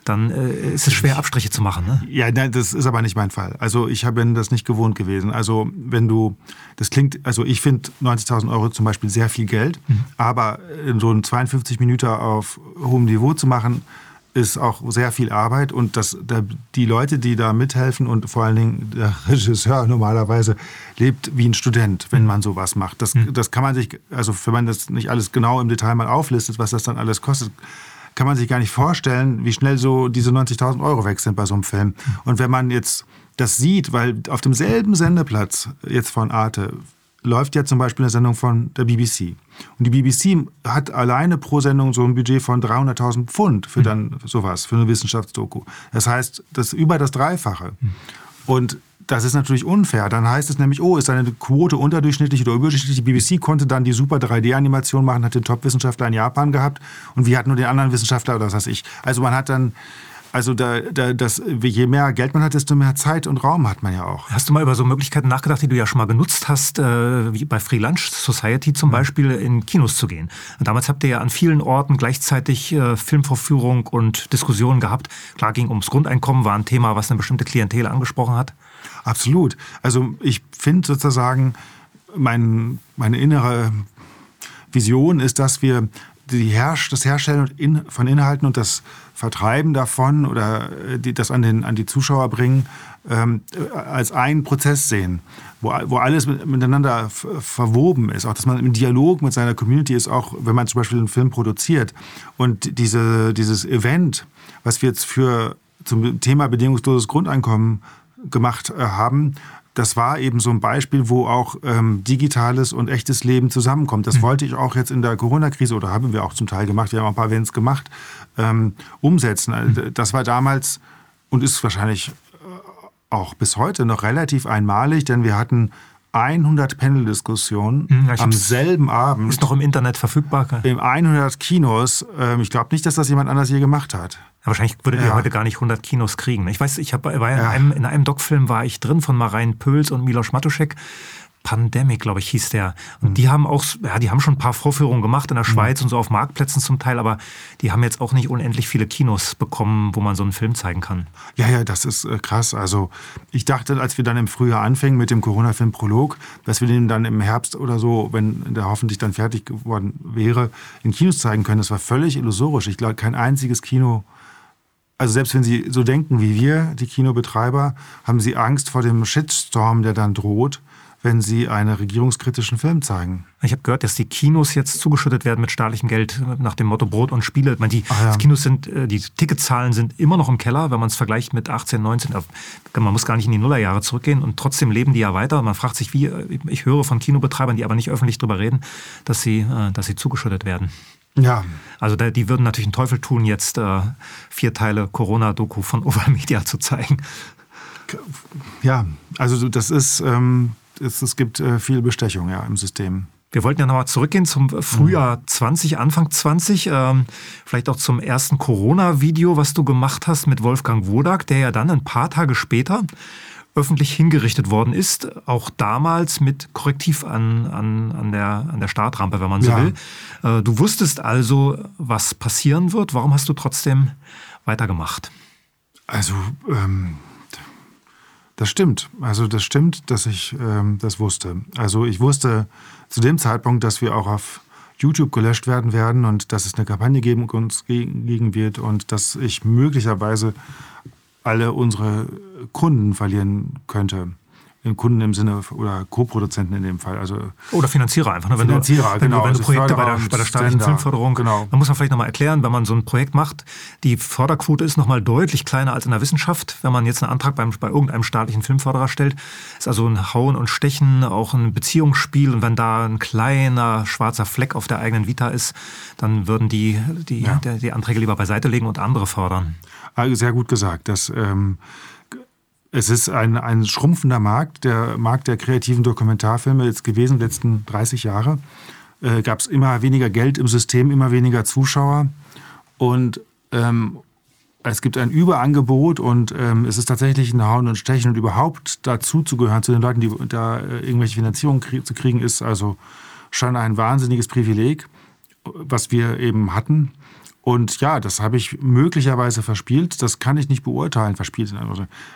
dann äh, ist es schwer, Abstriche zu machen. Ne? Ja, nein, das ist aber nicht mein Fall. Also ich bin das nicht gewohnt gewesen. Also wenn du, das klingt, also ich finde 90.000 Euro zum Beispiel sehr viel Geld, mhm. aber in so einen 52 Minuten auf hohem Niveau zu machen, ist auch sehr viel Arbeit und das, die Leute, die da mithelfen und vor allen Dingen der Regisseur normalerweise lebt wie ein Student, wenn man sowas macht. Das, hm. das kann man sich, also wenn man das nicht alles genau im Detail mal auflistet, was das dann alles kostet, kann man sich gar nicht vorstellen, wie schnell so diese 90.000 Euro weg sind bei so einem Film. Hm. Und wenn man jetzt das sieht, weil auf demselben Sendeplatz jetzt von Arte läuft ja zum Beispiel eine Sendung von der BBC. Und die BBC hat alleine pro Sendung so ein Budget von 300.000 Pfund für mhm. dann sowas, für eine Wissenschaftsdoku. Das heißt, das über das Dreifache. Mhm. Und das ist natürlich unfair. Dann heißt es nämlich, oh, ist eine Quote unterdurchschnittlich oder überdurchschnittlich. Die BBC konnte dann die super 3D-Animation machen, hat den Top-Wissenschaftler in Japan gehabt und wir hatten nur den anderen Wissenschaftler oder was weiß ich. Also man hat dann also da, da, das, je mehr Geld man hat, desto mehr Zeit und Raum hat man ja auch. Hast du mal über so Möglichkeiten nachgedacht, die du ja schon mal genutzt hast, äh, wie bei Free Lunch Society zum. Beispiel, in Kinos zu gehen? Und damals habt ihr ja an vielen Orten gleichzeitig äh, Filmvorführung und Diskussionen gehabt. Klar ging ums Grundeinkommen, war ein Thema, was eine bestimmte Klientel angesprochen hat. Absolut. Also ich finde sozusagen, mein, meine innere Vision ist, dass wir die Herrsch, das Herstellen von Inhalten und das Vertreiben davon oder äh, die, das an, den, an die Zuschauer bringen, ähm, als einen Prozess sehen, wo, wo alles miteinander verwoben ist. Auch, dass man im Dialog mit seiner Community ist, auch wenn man zum Beispiel einen Film produziert. Und diese, dieses Event, was wir jetzt für zum Thema bedingungsloses Grundeinkommen gemacht äh, haben, das war eben so ein Beispiel, wo auch ähm, digitales und echtes Leben zusammenkommt. Das mhm. wollte ich auch jetzt in der Corona-Krise oder haben wir auch zum Teil gemacht, wir haben auch ein paar Events gemacht, ähm, umsetzen. Mhm. Das war damals und ist wahrscheinlich äh, auch bis heute noch relativ einmalig, denn wir hatten 100 Panel-Diskussionen mhm, ja, am selben Abend. Ist noch im Internet verfügbar? Im 100 Kinos. Ähm, ich glaube nicht, dass das jemand anders je gemacht hat. Ja, wahrscheinlich würdet ja. ihr heute gar nicht 100 Kinos kriegen. Ich weiß, ich hab, war ja, in einem, in einem Doc-Film war ich drin von Marein Pöls und Milos Matuszek. Pandemic, glaube ich, hieß der. Und mhm. die haben auch, ja, die haben schon ein paar Vorführungen gemacht in der mhm. Schweiz mhm. und so auf Marktplätzen zum Teil, aber die haben jetzt auch nicht unendlich viele Kinos bekommen, wo man so einen Film zeigen kann. Ja, ja, das ist äh, krass. Also ich dachte, als wir dann im Frühjahr anfingen mit dem Corona-Film Prolog, dass wir den dann im Herbst oder so, wenn der hoffentlich dann fertig geworden wäre, in Kinos zeigen können. Das war völlig illusorisch. Ich glaube, kein einziges Kino also selbst wenn Sie so denken wie wir, die Kinobetreiber, haben Sie Angst vor dem Shitstorm, der dann droht, wenn sie einen regierungskritischen Film zeigen. Ich habe gehört, dass die Kinos jetzt zugeschüttet werden mit staatlichem Geld nach dem Motto Brot und Spiele. meine, die ja. Kinos sind, äh, die Ticketzahlen sind immer noch im Keller, wenn man es vergleicht mit 18, 19. Man muss gar nicht in die Nullerjahre zurückgehen und trotzdem leben die ja weiter. Man fragt sich, wie, ich höre von Kinobetreibern, die aber nicht öffentlich darüber reden, dass sie, äh, dass sie zugeschüttet werden. Ja. Also die würden natürlich einen Teufel tun, jetzt äh, vier Teile Corona-Doku von Overmedia zu zeigen. Ja, also das ist, ähm, es, es gibt äh, viel Bestechung ja, im System. Wir wollten ja nochmal zurückgehen zum Frühjahr 20, Anfang 20, ähm, vielleicht auch zum ersten Corona-Video, was du gemacht hast mit Wolfgang Wodak, der ja dann ein paar Tage später öffentlich hingerichtet worden ist, auch damals mit Korrektiv an, an, an, der, an der Startrampe, wenn man so ja. will. Äh, du wusstest also, was passieren wird. Warum hast du trotzdem weitergemacht? Also, ähm, das stimmt. Also, das stimmt, dass ich ähm, das wusste. Also, ich wusste zu dem Zeitpunkt, dass wir auch auf YouTube gelöscht werden werden und dass es eine Kampagne geben uns gegen wird und dass ich möglicherweise alle unsere Kunden verlieren könnte. Kunden im Sinne oder Co-Produzenten in dem Fall. Also oder Finanzierer einfach. Ne? Wenn Finanzierer, du, wenn genau. Du, wenn du also Projekte bei der, bei der staatlichen Sender, Filmförderung, genau. dann muss man vielleicht nochmal erklären, wenn man so ein Projekt macht, die Förderquote ist nochmal deutlich kleiner als in der Wissenschaft. Wenn man jetzt einen Antrag beim, bei irgendeinem staatlichen Filmförderer stellt, ist also ein Hauen und Stechen, auch ein Beziehungsspiel. Und wenn da ein kleiner schwarzer Fleck auf der eigenen Vita ist, dann würden die die, ja. die, die Anträge lieber beiseite legen und andere fördern. Ah, sehr gut gesagt. Das, ähm, es ist ein, ein schrumpfender Markt, der Markt der kreativen Dokumentarfilme jetzt gewesen, letzten 30 Jahre. Äh, Gab es immer weniger Geld im System, immer weniger Zuschauer. Und ähm, es gibt ein Überangebot und ähm, es ist tatsächlich ein Hauen und Stechen und überhaupt dazu zu gehören, zu den Leuten, die da äh, irgendwelche Finanzierung krie zu kriegen, ist also schon ein wahnsinniges Privileg, was wir eben hatten. Und ja, das habe ich möglicherweise verspielt. Das kann ich nicht beurteilen. Verspielt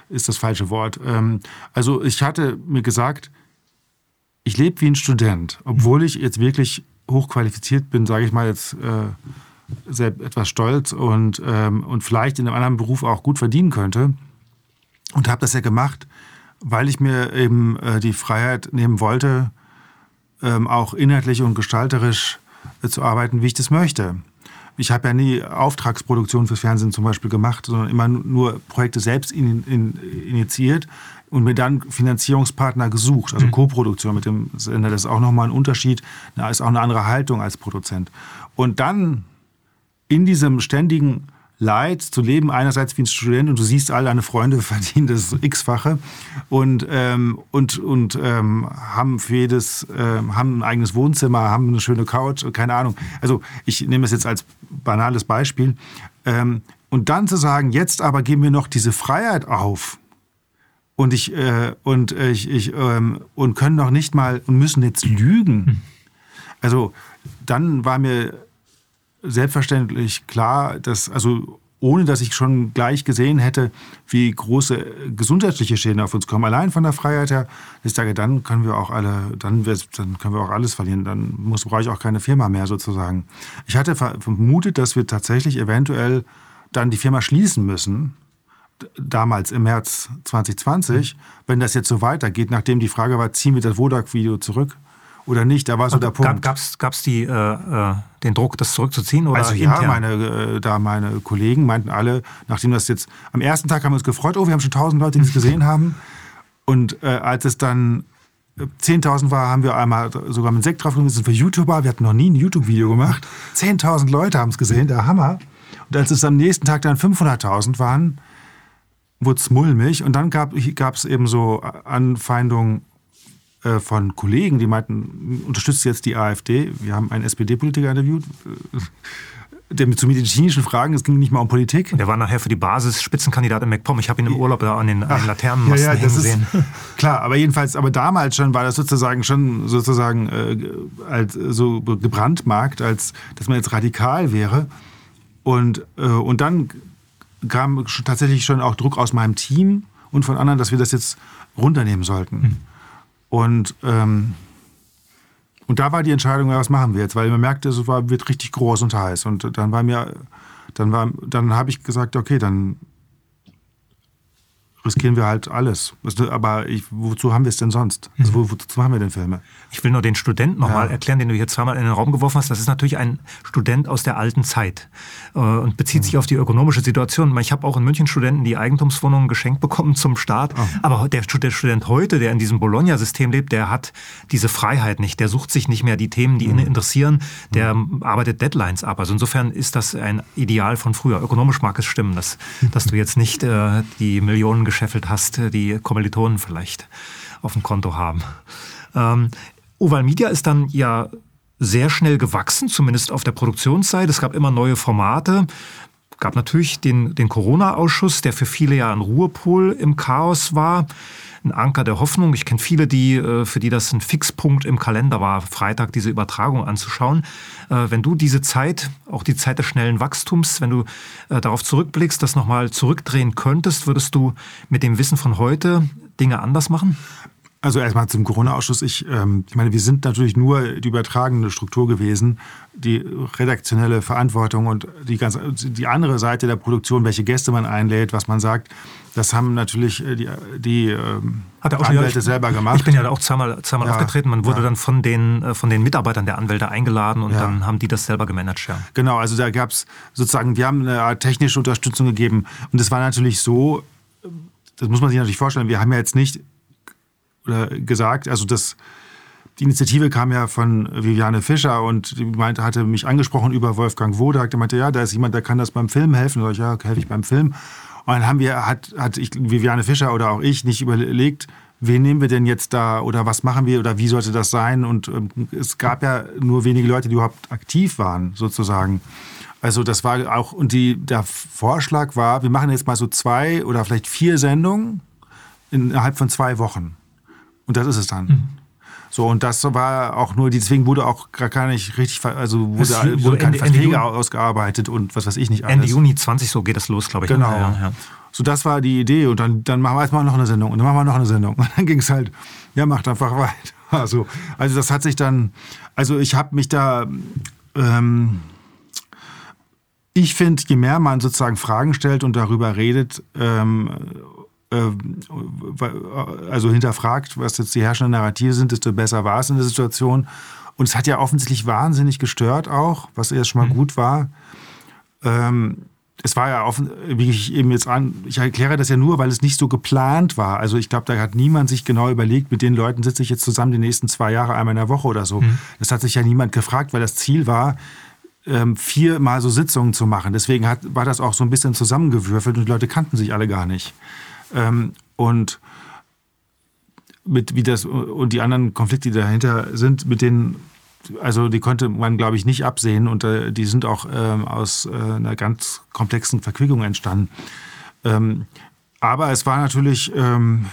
ist das falsche Wort. Ähm, also ich hatte mir gesagt, ich lebe wie ein Student, obwohl ich jetzt wirklich hochqualifiziert bin, sage ich mal jetzt äh, etwas stolz und, ähm, und vielleicht in einem anderen Beruf auch gut verdienen könnte. Und habe das ja gemacht, weil ich mir eben äh, die Freiheit nehmen wollte, ähm, auch inhaltlich und gestalterisch zu arbeiten, wie ich das möchte ich habe ja nie Auftragsproduktion fürs Fernsehen zum Beispiel gemacht, sondern immer nur Projekte selbst in, in, initiiert und mir dann Finanzierungspartner gesucht, also mhm. Co-Produktion mit dem Sender. Das ist auch nochmal ein Unterschied, da ist auch eine andere Haltung als Produzent. Und dann in diesem ständigen Leid zu leben, einerseits wie ein Student und du siehst, all deine Freunde verdienen das x-fache und, ähm, und, und ähm, haben für jedes, ähm, haben ein eigenes Wohnzimmer, haben eine schöne Couch, keine Ahnung. Also ich nehme es jetzt als banales Beispiel. Ähm, und dann zu sagen, jetzt aber geben wir noch diese Freiheit auf und ich, äh, und ich, ich ähm, und können doch nicht mal und müssen jetzt lügen. Hm. Also dann war mir selbstverständlich klar, dass, also ohne dass ich schon gleich gesehen hätte, wie große gesundheitliche Schäden auf uns kommen. Allein von der Freiheit her, ich sage, dann können wir auch alle, dann, dann können wir auch alles verlieren. Dann muss, brauche ich auch keine Firma mehr sozusagen. Ich hatte vermutet, dass wir tatsächlich eventuell dann die Firma schließen müssen, damals im März 2020, wenn das jetzt so weitergeht, nachdem die Frage war, ziehen wir das Wodak-Video zurück oder nicht? Da war so der Punkt. Gab es äh, äh, den Druck, das zurückzuziehen? Oder also ja, meine, äh, da meine Kollegen meinten alle, nachdem das jetzt, am ersten Tag haben wir uns gefreut, oh, wir haben schon tausend Leute, die es gesehen haben. Und äh, als es dann 10.000 äh, war, haben wir einmal sogar mit Sekt drauf gemacht, sind wir YouTuber, wir hatten noch nie ein YouTube-Video gemacht. 10.000 Leute haben es gesehen, der Hammer. Und als es am nächsten Tag dann 500.000 waren, wurde es mulmig. Und dann gab es eben so Anfeindungen von Kollegen, die meinten, unterstützt jetzt die AfD. Wir haben einen SPD-Politiker interviewt, äh, der mit zu medizinischen Fragen, es ging nicht mal um Politik. Der war nachher für die Basis Spitzenkandidat in MacPom. Ich habe ihn im Urlaub da an den, an den Laternenmasten ja, ja, gesehen. klar, aber jedenfalls, aber damals schon war das sozusagen schon sozusagen äh, als so gebrandmarkt, als dass man jetzt radikal wäre. Und, äh, und dann kam tatsächlich schon auch Druck aus meinem Team und von anderen, dass wir das jetzt runternehmen sollten. Hm. Und, ähm, und da war die Entscheidung, was machen wir jetzt? Weil man merkte, es war, wird richtig groß und heiß. Und dann war mir, dann war, dann habe ich gesagt, okay, dann riskieren wir halt alles. Aber ich, wozu haben wir es denn sonst? Also wo, wozu haben wir denn Filme? Ich will nur den Studenten nochmal ja. erklären, den du hier zweimal in den Raum geworfen hast. Das ist natürlich ein Student aus der alten Zeit äh, und bezieht mhm. sich auf die ökonomische Situation. Ich habe auch in München Studenten, die Eigentumswohnungen geschenkt bekommen zum Start. Oh. Aber der, der, Student heute, der in diesem Bologna-System lebt, der hat diese Freiheit nicht. Der sucht sich nicht mehr die Themen, die ihn mhm. interessieren. Der mhm. arbeitet Deadlines ab. Also insofern ist das ein Ideal von früher. Ökonomisch mag es stimmen, dass, dass du jetzt nicht äh, die Millionen gescheffelt hast, die Kommilitonen vielleicht auf dem Konto haben. Ähm, Oval Media ist dann ja sehr schnell gewachsen, zumindest auf der Produktionsseite. Es gab immer neue Formate. Gab natürlich den, den Corona-Ausschuss, der für viele ja ein Ruhepol im Chaos war ein Anker der Hoffnung. Ich kenne viele, die, äh, für die das ein Fixpunkt im Kalender war, Freitag diese Übertragung anzuschauen. Äh, wenn du diese Zeit, auch die Zeit des schnellen Wachstums, wenn du äh, darauf zurückblickst, das nochmal zurückdrehen könntest, würdest du mit dem Wissen von heute Dinge anders machen? Also erstmal zum Corona-Ausschuss. Ich, ähm, ich meine, wir sind natürlich nur die übertragende Struktur gewesen, die redaktionelle Verantwortung und die, ganz, die andere Seite der Produktion, welche Gäste man einlädt, was man sagt, das haben natürlich äh, die, die ähm, Hat auch Anwälte schon, selber gemacht. Ich bin ja auch zweimal, zweimal ja, aufgetreten. Man wurde ja. dann von den, äh, von den Mitarbeitern der Anwälte eingeladen und ja. dann haben die das selber gemanagt. Ja. Genau, also da gab es sozusagen, wir haben eine Art technische Unterstützung gegeben. Und es war natürlich so, das muss man sich natürlich vorstellen, wir haben ja jetzt nicht oder gesagt, also das, die Initiative kam ja von Viviane Fischer und die meinte, hatte mich angesprochen über Wolfgang Wodak. Der meinte, ja, da ist jemand, der kann das beim Film helfen. Da ich, ja, helfe ich beim Film. Und dann haben wir, hat, hat ich, Viviane Fischer oder auch ich nicht überlegt, wen nehmen wir denn jetzt da oder was machen wir oder wie sollte das sein? Und ähm, es gab ja nur wenige Leute, die überhaupt aktiv waren, sozusagen. Also das war auch, und die, der Vorschlag war, wir machen jetzt mal so zwei oder vielleicht vier Sendungen innerhalb von zwei Wochen. Und das ist es dann. Mhm. So, und das war auch nur, deswegen wurde auch gar nicht richtig, also wurde, so wurde keine Ende, Verträge Ende ausgearbeitet und was weiß ich nicht alles. Ende Juni 20, so geht das los, glaube ich. Genau. Ja, ja. So, das war die Idee. Und dann, dann machen wir erstmal noch eine Sendung und dann machen wir noch eine Sendung. Und dann ging es halt, ja, macht einfach weiter. Also, also das hat sich dann, also ich habe mich da, ähm, ich finde, je mehr man sozusagen Fragen stellt und darüber redet, ähm, ähm, also hinterfragt, was jetzt die herrschenden Narrative sind, desto besser war es in der Situation. Und es hat ja offensichtlich wahnsinnig gestört auch, was erst schon mal mhm. gut war. Ähm, es war ja offen, wie ich eben jetzt an, ich erkläre das ja nur, weil es nicht so geplant war. Also ich glaube, da hat niemand sich genau überlegt, mit den Leuten sitze ich jetzt zusammen die nächsten zwei Jahre einmal in der Woche oder so. Mhm. Das hat sich ja niemand gefragt, weil das Ziel war, ähm, viermal so Sitzungen zu machen. Deswegen hat, war das auch so ein bisschen zusammengewürfelt und die Leute kannten sich alle gar nicht. Ähm, und mit wie das und die anderen Konflikte, die dahinter sind, mit denen also die konnte man glaube ich nicht absehen und äh, die sind auch ähm, aus äh, einer ganz komplexen Verquickung entstanden. Ähm, aber es war natürlich ähm,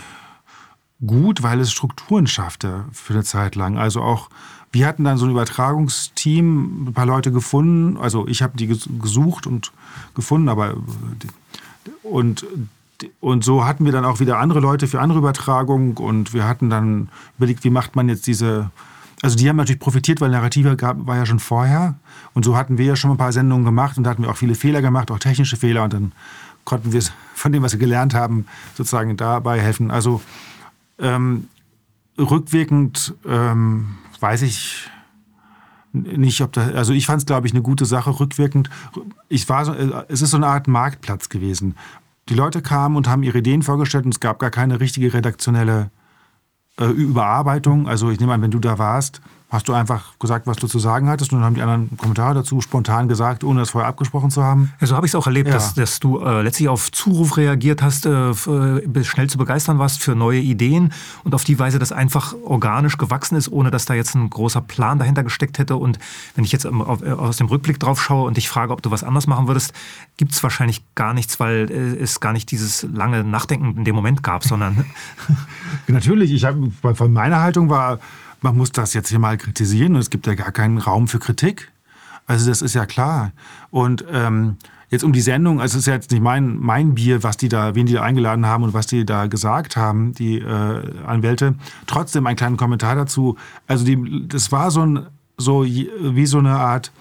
gut, weil es Strukturen schaffte für eine Zeit lang. Also auch wir hatten dann so ein Übertragungsteam, ein paar Leute gefunden. Also ich habe die gesucht und gefunden, aber und und so hatten wir dann auch wieder andere Leute für andere Übertragungen und wir hatten dann überlegt, wie macht man jetzt diese. Also die haben natürlich profitiert, weil Narrative gab, war ja schon vorher. Und so hatten wir ja schon ein paar Sendungen gemacht und da hatten wir auch viele Fehler gemacht, auch technische Fehler. Und dann konnten wir von dem, was wir gelernt haben, sozusagen dabei helfen. Also ähm, rückwirkend ähm, weiß ich nicht, ob da, also ich fand es, glaube ich, eine gute Sache rückwirkend. Ich war so, äh, es ist so eine Art Marktplatz gewesen. Die Leute kamen und haben ihre Ideen vorgestellt und es gab gar keine richtige redaktionelle äh, Überarbeitung. Also ich nehme an, wenn du da warst, hast du einfach gesagt, was du zu sagen hattest und dann haben die anderen Kommentare dazu spontan gesagt, ohne das vorher abgesprochen zu haben. Ja, so habe ich es auch erlebt, ja. dass, dass, du äh, letztlich auf Zuruf reagiert hast, äh, äh, schnell zu begeistern warst für neue Ideen und auf die Weise das einfach organisch gewachsen ist, ohne dass da jetzt ein großer Plan dahinter gesteckt hätte. Und wenn ich jetzt äh, aus dem Rückblick drauf schaue und dich frage, ob du was anders machen würdest, gibt es wahrscheinlich gar nichts, weil äh, es gar nicht dieses lange Nachdenken in dem Moment gab, sondern... Natürlich, ich habe von meiner Haltung war man muss das jetzt hier mal kritisieren und es gibt ja gar keinen Raum für Kritik. Also das ist ja klar. Und ähm, jetzt um die Sendung, also es ist ja jetzt nicht mein, mein Bier, was die da, wen die da eingeladen haben und was die da gesagt haben, die äh, Anwälte. Trotzdem einen kleinen Kommentar dazu. Also die, das war so ein, so wie so eine Art,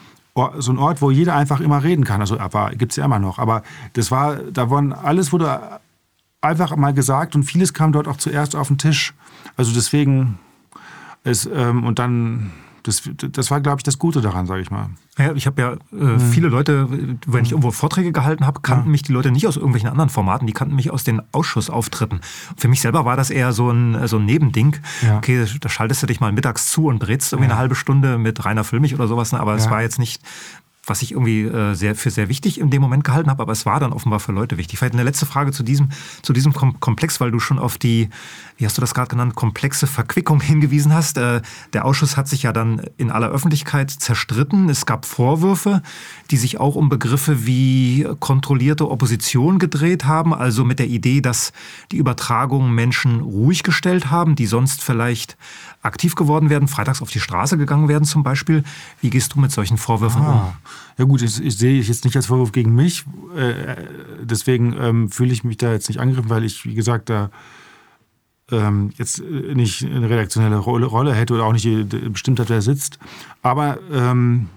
so ein Ort, wo jeder einfach immer reden kann. Also gibt es ja immer noch. Aber das war, da waren, alles wurde einfach mal gesagt und vieles kam dort auch zuerst auf den Tisch. Also deswegen es, ähm, und dann, das, das war, glaube ich, das Gute daran, sage ich mal. Ja, ich habe ja äh, mhm. viele Leute, wenn ich irgendwo Vorträge gehalten habe, kannten ja. mich die Leute nicht aus irgendwelchen anderen Formaten, die kannten mich aus den Ausschussauftritten. Für mich selber war das eher so ein, so ein Nebending. Ja. Okay, da schaltest du dich mal mittags zu und brätst irgendwie eine halbe Stunde mit Rainer Füllmich oder sowas, ne? aber es war jetzt nicht was ich irgendwie äh, sehr, für sehr wichtig in dem Moment gehalten habe, aber es war dann offenbar für Leute wichtig. Vielleicht eine letzte Frage zu diesem, zu diesem Komplex, weil du schon auf die, wie hast du das gerade genannt, komplexe Verquickung hingewiesen hast. Äh, der Ausschuss hat sich ja dann in aller Öffentlichkeit zerstritten. Es gab Vorwürfe, die sich auch um Begriffe wie kontrollierte Opposition gedreht haben, also mit der Idee, dass die Übertragungen Menschen ruhig gestellt haben, die sonst vielleicht aktiv geworden werden, freitags auf die Straße gegangen werden zum Beispiel. Wie gehst du mit solchen Vorwürfen ah. um? Ja gut, ich, ich sehe ich jetzt nicht als Vorwurf gegen mich. Äh, deswegen ähm, fühle ich mich da jetzt nicht angegriffen, weil ich, wie gesagt, da ähm, jetzt äh, nicht eine redaktionelle Rolle, Rolle, hätte oder auch nicht bestimmt hat, wer sitzt. Aber ähm,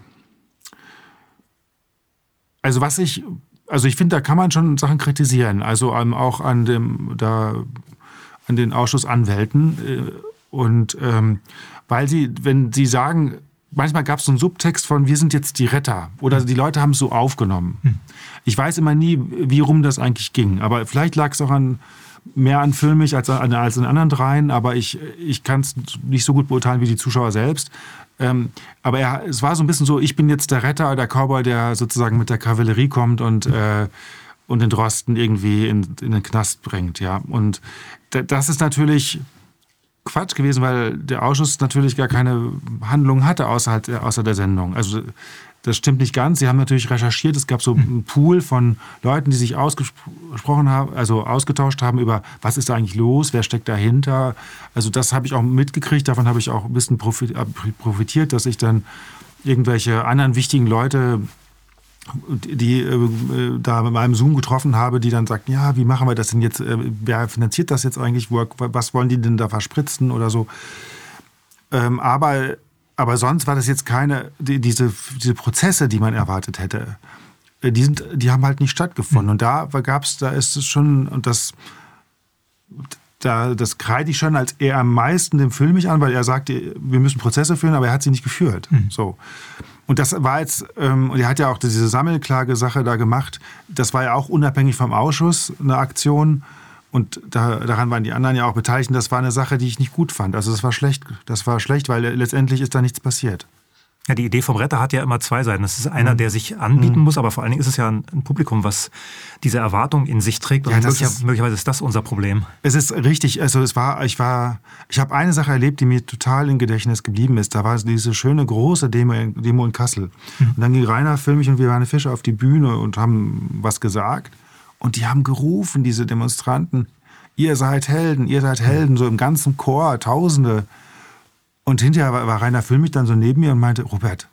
also was ich, also ich finde, da kann man schon Sachen kritisieren. Also ähm, auch an dem, da, an den Ausschussanwälten. Äh, und ähm, weil sie, wenn sie sagen, manchmal gab es so einen Subtext von, wir sind jetzt die Retter. Oder die Leute haben es so aufgenommen. Hm. Ich weiß immer nie, wie rum das eigentlich ging. Aber vielleicht lag es auch an mehr an Filmich als an, als in anderen dreien, aber ich, ich kann es nicht so gut beurteilen wie die Zuschauer selbst. Ähm, aber er, es war so ein bisschen so, ich bin jetzt der Retter, der Cowboy, der sozusagen mit der Kavallerie kommt und, äh, und den Drosten irgendwie in, in den Knast bringt. Ja. Und das ist natürlich Quatsch gewesen, weil der Ausschuss natürlich gar keine Handlung hatte außerhalb, außer der Sendung. Also das stimmt nicht ganz. Sie haben natürlich recherchiert. Es gab so einen Pool von Leuten, die sich ausgesprochen haben, also ausgetauscht haben über, was ist da eigentlich los, wer steckt dahinter. Also das habe ich auch mitgekriegt. Davon habe ich auch ein bisschen profitiert, dass ich dann irgendwelche anderen wichtigen Leute die äh, da mit meinem Zoom getroffen habe, die dann sagten, ja, wie machen wir das denn jetzt? Äh, wer finanziert das jetzt eigentlich? Was wollen die denn da verspritzen oder so? Ähm, aber, aber sonst war das jetzt keine, die, diese, diese Prozesse, die man erwartet hätte, äh, die, sind, die haben halt nicht stattgefunden. Mhm. Und da gab es, da ist es schon, und das, da, das kreide ich schon als eher am meisten dem Film mich an, weil er sagt, wir müssen Prozesse führen, aber er hat sie nicht geführt. Mhm. So. Und das war jetzt, ähm, und er hat ja auch diese Sammelklagesache da gemacht, das war ja auch unabhängig vom Ausschuss eine Aktion. Und da, daran waren die anderen ja auch beteiligt. Und das war eine Sache, die ich nicht gut fand. Also das war schlecht. Das war schlecht, weil letztendlich ist da nichts passiert. Ja, die Idee vom Retter hat ja immer zwei Seiten. Es ist einer, mhm. der sich anbieten mhm. muss, aber vor allen Dingen ist es ja ein, ein Publikum, was diese Erwartung in sich trägt. Und ja, möglicher, ist, möglicherweise ist das unser Problem. Es ist richtig. Also es war, ich war, ich habe eine Sache erlebt, die mir total im Gedächtnis geblieben ist. Da war diese schöne große Demo, Demo in Kassel. Mhm. Und dann ging Rainer Filmich und Viviane Fischer auf die Bühne und haben was gesagt. Und die haben gerufen, diese Demonstranten, ihr seid Helden, ihr seid Helden, so im ganzen Chor, Tausende. Und hinterher war, Rainer Füllmich dann so neben mir und meinte, Robert,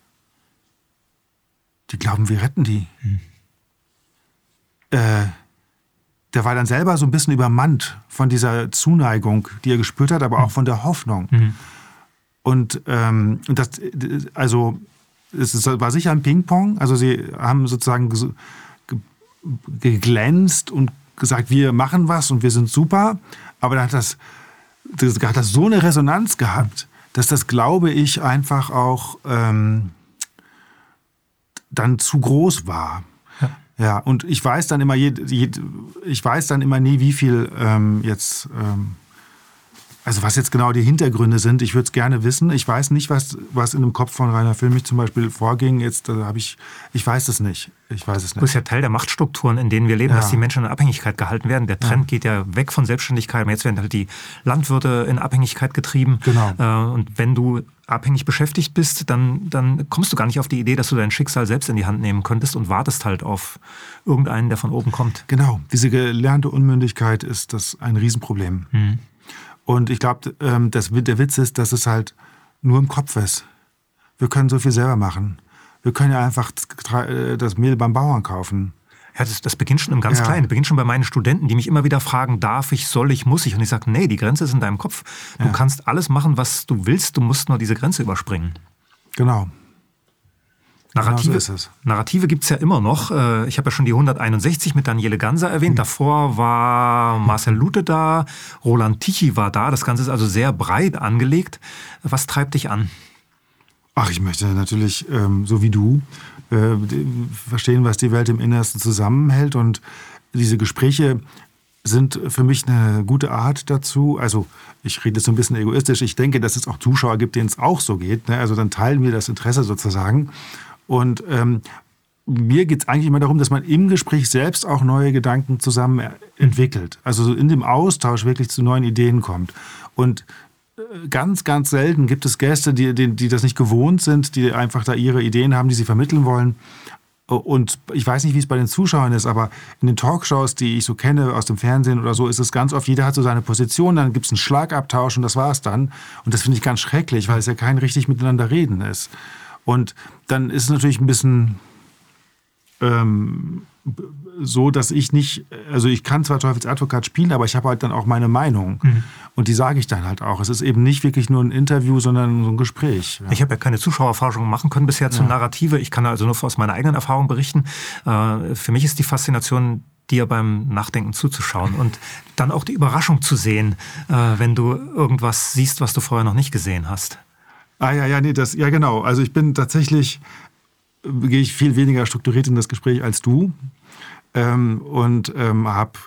die glauben, wir retten die. Hm. Äh, der war dann selber so ein bisschen übermannt von dieser Zuneigung, die er gespürt hat, aber auch hm. von der Hoffnung. Mhm. Und, ähm, das, also, es war sicher ein Ping-Pong. Also, sie haben sozusagen geglänzt und gesagt, wir machen was und wir sind super. Aber dann hat das, das hat das so eine Resonanz gehabt, dass das, glaube ich, einfach auch ähm, dann zu groß war. Ja. ja, und ich weiß dann immer, je, je, ich weiß dann immer nie, wie viel ähm, jetzt ähm, also was jetzt genau die Hintergründe sind, ich würde es gerne wissen. Ich weiß nicht, was, was in dem Kopf von Rainer Filmich zum Beispiel vorging. Jetzt äh, habe ich, ich weiß es nicht. Ich weiß es nicht. Das ist ja Teil der Machtstrukturen, in denen wir leben, ja. dass die Menschen in Abhängigkeit gehalten werden. Der Trend ja. geht ja weg von Selbstständigkeit. Jetzt werden halt die Landwirte in Abhängigkeit getrieben. Genau. Äh, und wenn du abhängig beschäftigt bist, dann, dann kommst du gar nicht auf die Idee, dass du dein Schicksal selbst in die Hand nehmen könntest und wartest halt auf irgendeinen, der von oben kommt. Genau. Diese gelernte Unmündigkeit ist das ein Riesenproblem. Mhm. Und ich glaube, ähm, der Witz ist, dass es halt nur im Kopf ist. Wir können so viel selber machen. Wir können ja einfach äh, das Mehl beim Bauern kaufen. Ja, das, das beginnt schon im ganz ja. Kleinen. Das beginnt schon bei meinen Studenten, die mich immer wieder fragen, darf ich, soll ich, muss ich? Und ich sage, nee, die Grenze ist in deinem Kopf. Du ja. kannst alles machen, was du willst, du musst nur diese Grenze überspringen. Genau. Narrative, genau so Narrative gibt es ja immer noch. Äh, ich habe ja schon die 161 mit Daniele Ganser erwähnt. Mhm. Davor war Marcel Lute da, Roland Tichy war da. Das Ganze ist also sehr breit angelegt. Was treibt dich an? Ach, ich möchte natürlich, ähm, so wie du, äh, verstehen, was die Welt im Innersten zusammenhält. Und diese Gespräche sind für mich eine gute Art dazu. Also ich rede so ein bisschen egoistisch. Ich denke, dass es auch Zuschauer gibt, denen es auch so geht. Ne? Also dann teilen wir das Interesse sozusagen. Und ähm, mir geht es eigentlich immer darum, dass man im Gespräch selbst auch neue Gedanken zusammen entwickelt. Also in dem Austausch wirklich zu neuen Ideen kommt. Und äh, ganz, ganz selten gibt es Gäste, die, die, die das nicht gewohnt sind, die einfach da ihre Ideen haben, die sie vermitteln wollen. Und ich weiß nicht, wie es bei den Zuschauern ist, aber in den Talkshows, die ich so kenne aus dem Fernsehen oder so, ist es ganz oft, jeder hat so seine Position, dann gibt es einen Schlagabtausch und das war es dann. Und das finde ich ganz schrecklich, weil es ja kein richtig miteinander reden ist. Und dann ist es natürlich ein bisschen ähm, so, dass ich nicht, also ich kann zwar Teufelsadvokat spielen, aber ich habe halt dann auch meine Meinung. Mhm. Und die sage ich dann halt auch. Es ist eben nicht wirklich nur ein Interview, sondern so ein Gespräch. Ja. Ich habe ja keine Zuschauerforschung machen können bisher zu ja. Narrative. Ich kann also nur aus meiner eigenen Erfahrung berichten. Äh, für mich ist die Faszination dir beim Nachdenken zuzuschauen und dann auch die Überraschung zu sehen, äh, wenn du irgendwas siehst, was du vorher noch nicht gesehen hast. Ah ja, ja, nee, das, ja genau. Also ich bin tatsächlich, gehe ich viel weniger strukturiert in das Gespräch als du ähm, und ähm, habe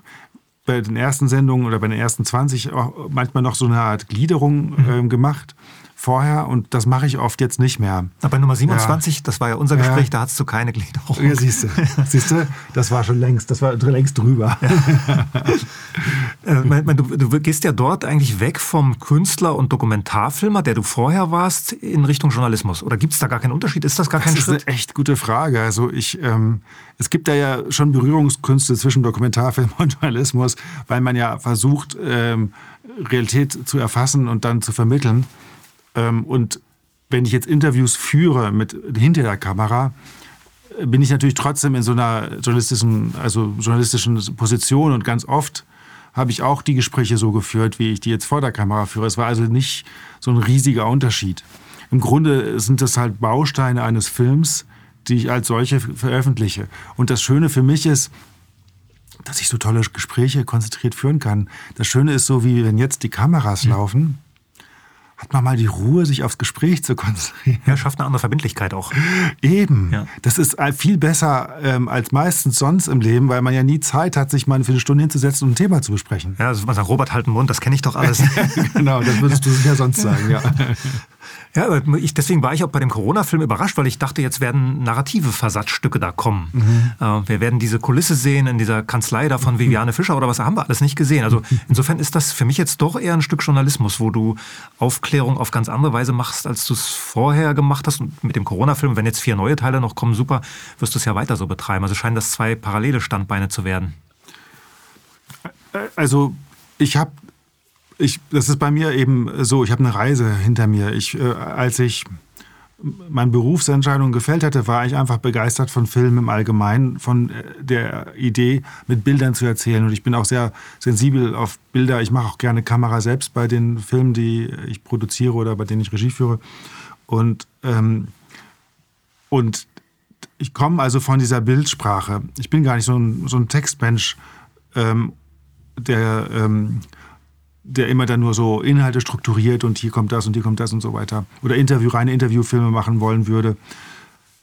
bei den ersten Sendungen oder bei den ersten 20 auch manchmal noch so eine Art Gliederung mhm. ähm, gemacht vorher und das mache ich oft jetzt nicht mehr. Aber Nummer 27, ja. das war ja unser Gespräch, ja. da hattest du keine Gliederung. Ja, siehst du, siehst du, das war schon längst, das war längst drüber. Ja. äh, du, du, gehst ja dort eigentlich weg vom Künstler und Dokumentarfilmer, der du vorher warst, in Richtung Journalismus. Oder gibt es da gar keinen Unterschied? Ist das gar kein das Schritt? Das ist eine echt gute Frage. Also ich, ähm, es gibt da ja schon Berührungskünste zwischen Dokumentarfilm und Journalismus, weil man ja versucht, ähm, Realität zu erfassen und dann zu vermitteln. Ähm, und wenn ich jetzt Interviews führe mit hinter der Kamera, bin ich natürlich trotzdem in so einer journalistischen, also journalistischen Position und ganz oft habe ich auch die Gespräche so geführt, wie ich die jetzt vor der Kamera führe. Es war also nicht so ein riesiger Unterschied. Im Grunde sind das halt Bausteine eines Films, die ich als solche veröffentliche. Und das Schöne für mich ist, dass ich so tolle Gespräche konzentriert führen kann. Das Schöne ist so, wie wenn jetzt die Kameras mhm. laufen hat man mal die Ruhe, sich aufs Gespräch zu konzentrieren. Ja, schafft eine andere Verbindlichkeit auch. Eben. Ja. Das ist viel besser ähm, als meistens sonst im Leben, weil man ja nie Zeit hat, sich mal für eine Stunde hinzusetzen und ein Thema zu besprechen. Ja, also man sagt, Robert, halt den Mund, das kenne ich doch alles. genau, das würdest du sicher sonst sagen, ja. Ja, ich, deswegen war ich auch bei dem Corona-Film überrascht, weil ich dachte, jetzt werden narrative Versatzstücke da kommen. Mhm. Äh, wir werden diese Kulisse sehen in dieser Kanzlei da von mhm. Viviane Fischer oder was haben wir alles nicht gesehen. Also insofern ist das für mich jetzt doch eher ein Stück Journalismus, wo du Aufklärung auf ganz andere Weise machst, als du es vorher gemacht hast. Und mit dem Corona-Film, wenn jetzt vier neue Teile noch kommen, super, wirst du es ja weiter so betreiben. Also scheinen das zwei parallele Standbeine zu werden. Also ich habe ich, das ist bei mir eben so, ich habe eine Reise hinter mir. Ich, äh, als ich meine Berufsentscheidung gefällt hatte, war ich einfach begeistert von Filmen im Allgemeinen, von äh, der Idee, mit Bildern zu erzählen. Und ich bin auch sehr sensibel auf Bilder. Ich mache auch gerne Kamera selbst bei den Filmen, die ich produziere oder bei denen ich Regie führe. Und, ähm, und ich komme also von dieser Bildsprache. Ich bin gar nicht so ein, so ein Textmensch, ähm, der ähm, der immer dann nur so Inhalte strukturiert und hier kommt das und hier kommt das und so weiter. Oder Interview, reine Interviewfilme machen wollen würde.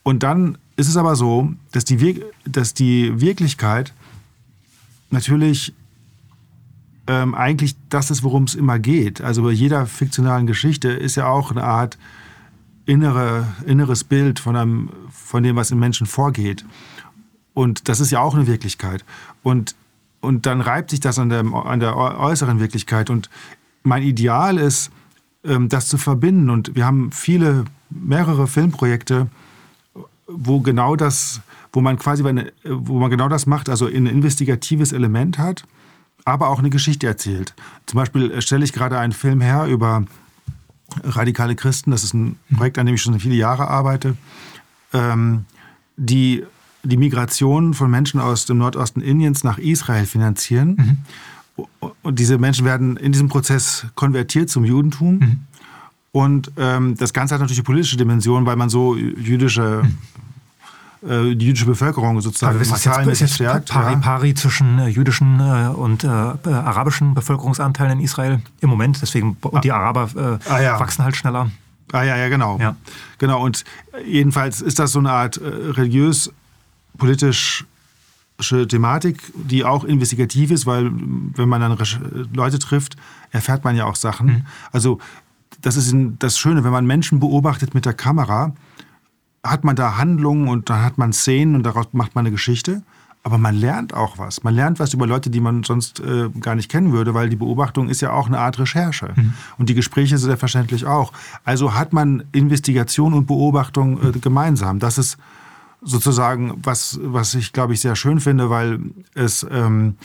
Und dann ist es aber so, dass die, dass die Wirklichkeit natürlich ähm, eigentlich das ist, worum es immer geht. Also bei jeder fiktionalen Geschichte ist ja auch eine Art innere, inneres Bild von, einem, von dem, was im Menschen vorgeht. Und das ist ja auch eine Wirklichkeit. Und und dann reibt sich das an der, an der äußeren Wirklichkeit. Und mein Ideal ist, ähm, das zu verbinden. Und wir haben viele, mehrere Filmprojekte, wo genau das, wo man quasi, wo man genau das macht, also ein investigatives Element hat, aber auch eine Geschichte erzählt. Zum Beispiel stelle ich gerade einen Film her über radikale Christen. Das ist ein Projekt, an dem ich schon viele Jahre arbeite, ähm, die die Migration von Menschen aus dem Nordosten Indiens nach Israel finanzieren. Mhm. Und diese Menschen werden in diesem Prozess konvertiert zum Judentum. Mhm. Und ähm, das Ganze hat natürlich eine politische Dimension, weil man so jüdische mhm. äh, die jüdische Bevölkerung sozusagen also ist jetzt, ist jetzt stärkt. Pari, pari zwischen äh, jüdischen äh, und äh, äh, arabischen Bevölkerungsanteilen in Israel im Moment. Deswegen und ah. die Araber äh, ah, ja. wachsen halt schneller. Ah ja, ja, genau. Ja. Genau. Und jedenfalls ist das so eine Art religiös politische Thematik, die auch investigativ ist, weil wenn man dann Leute trifft, erfährt man ja auch Sachen. Mhm. Also das ist das Schöne, wenn man Menschen beobachtet mit der Kamera, hat man da Handlungen und dann hat man Szenen und daraus macht man eine Geschichte. Aber man lernt auch was. Man lernt was über Leute, die man sonst äh, gar nicht kennen würde, weil die Beobachtung ist ja auch eine Art Recherche. Mhm. Und die Gespräche selbstverständlich auch. Also hat man Investigation und Beobachtung äh, gemeinsam. Das ist sozusagen was, was ich, glaube ich, sehr schön finde, weil es ähm,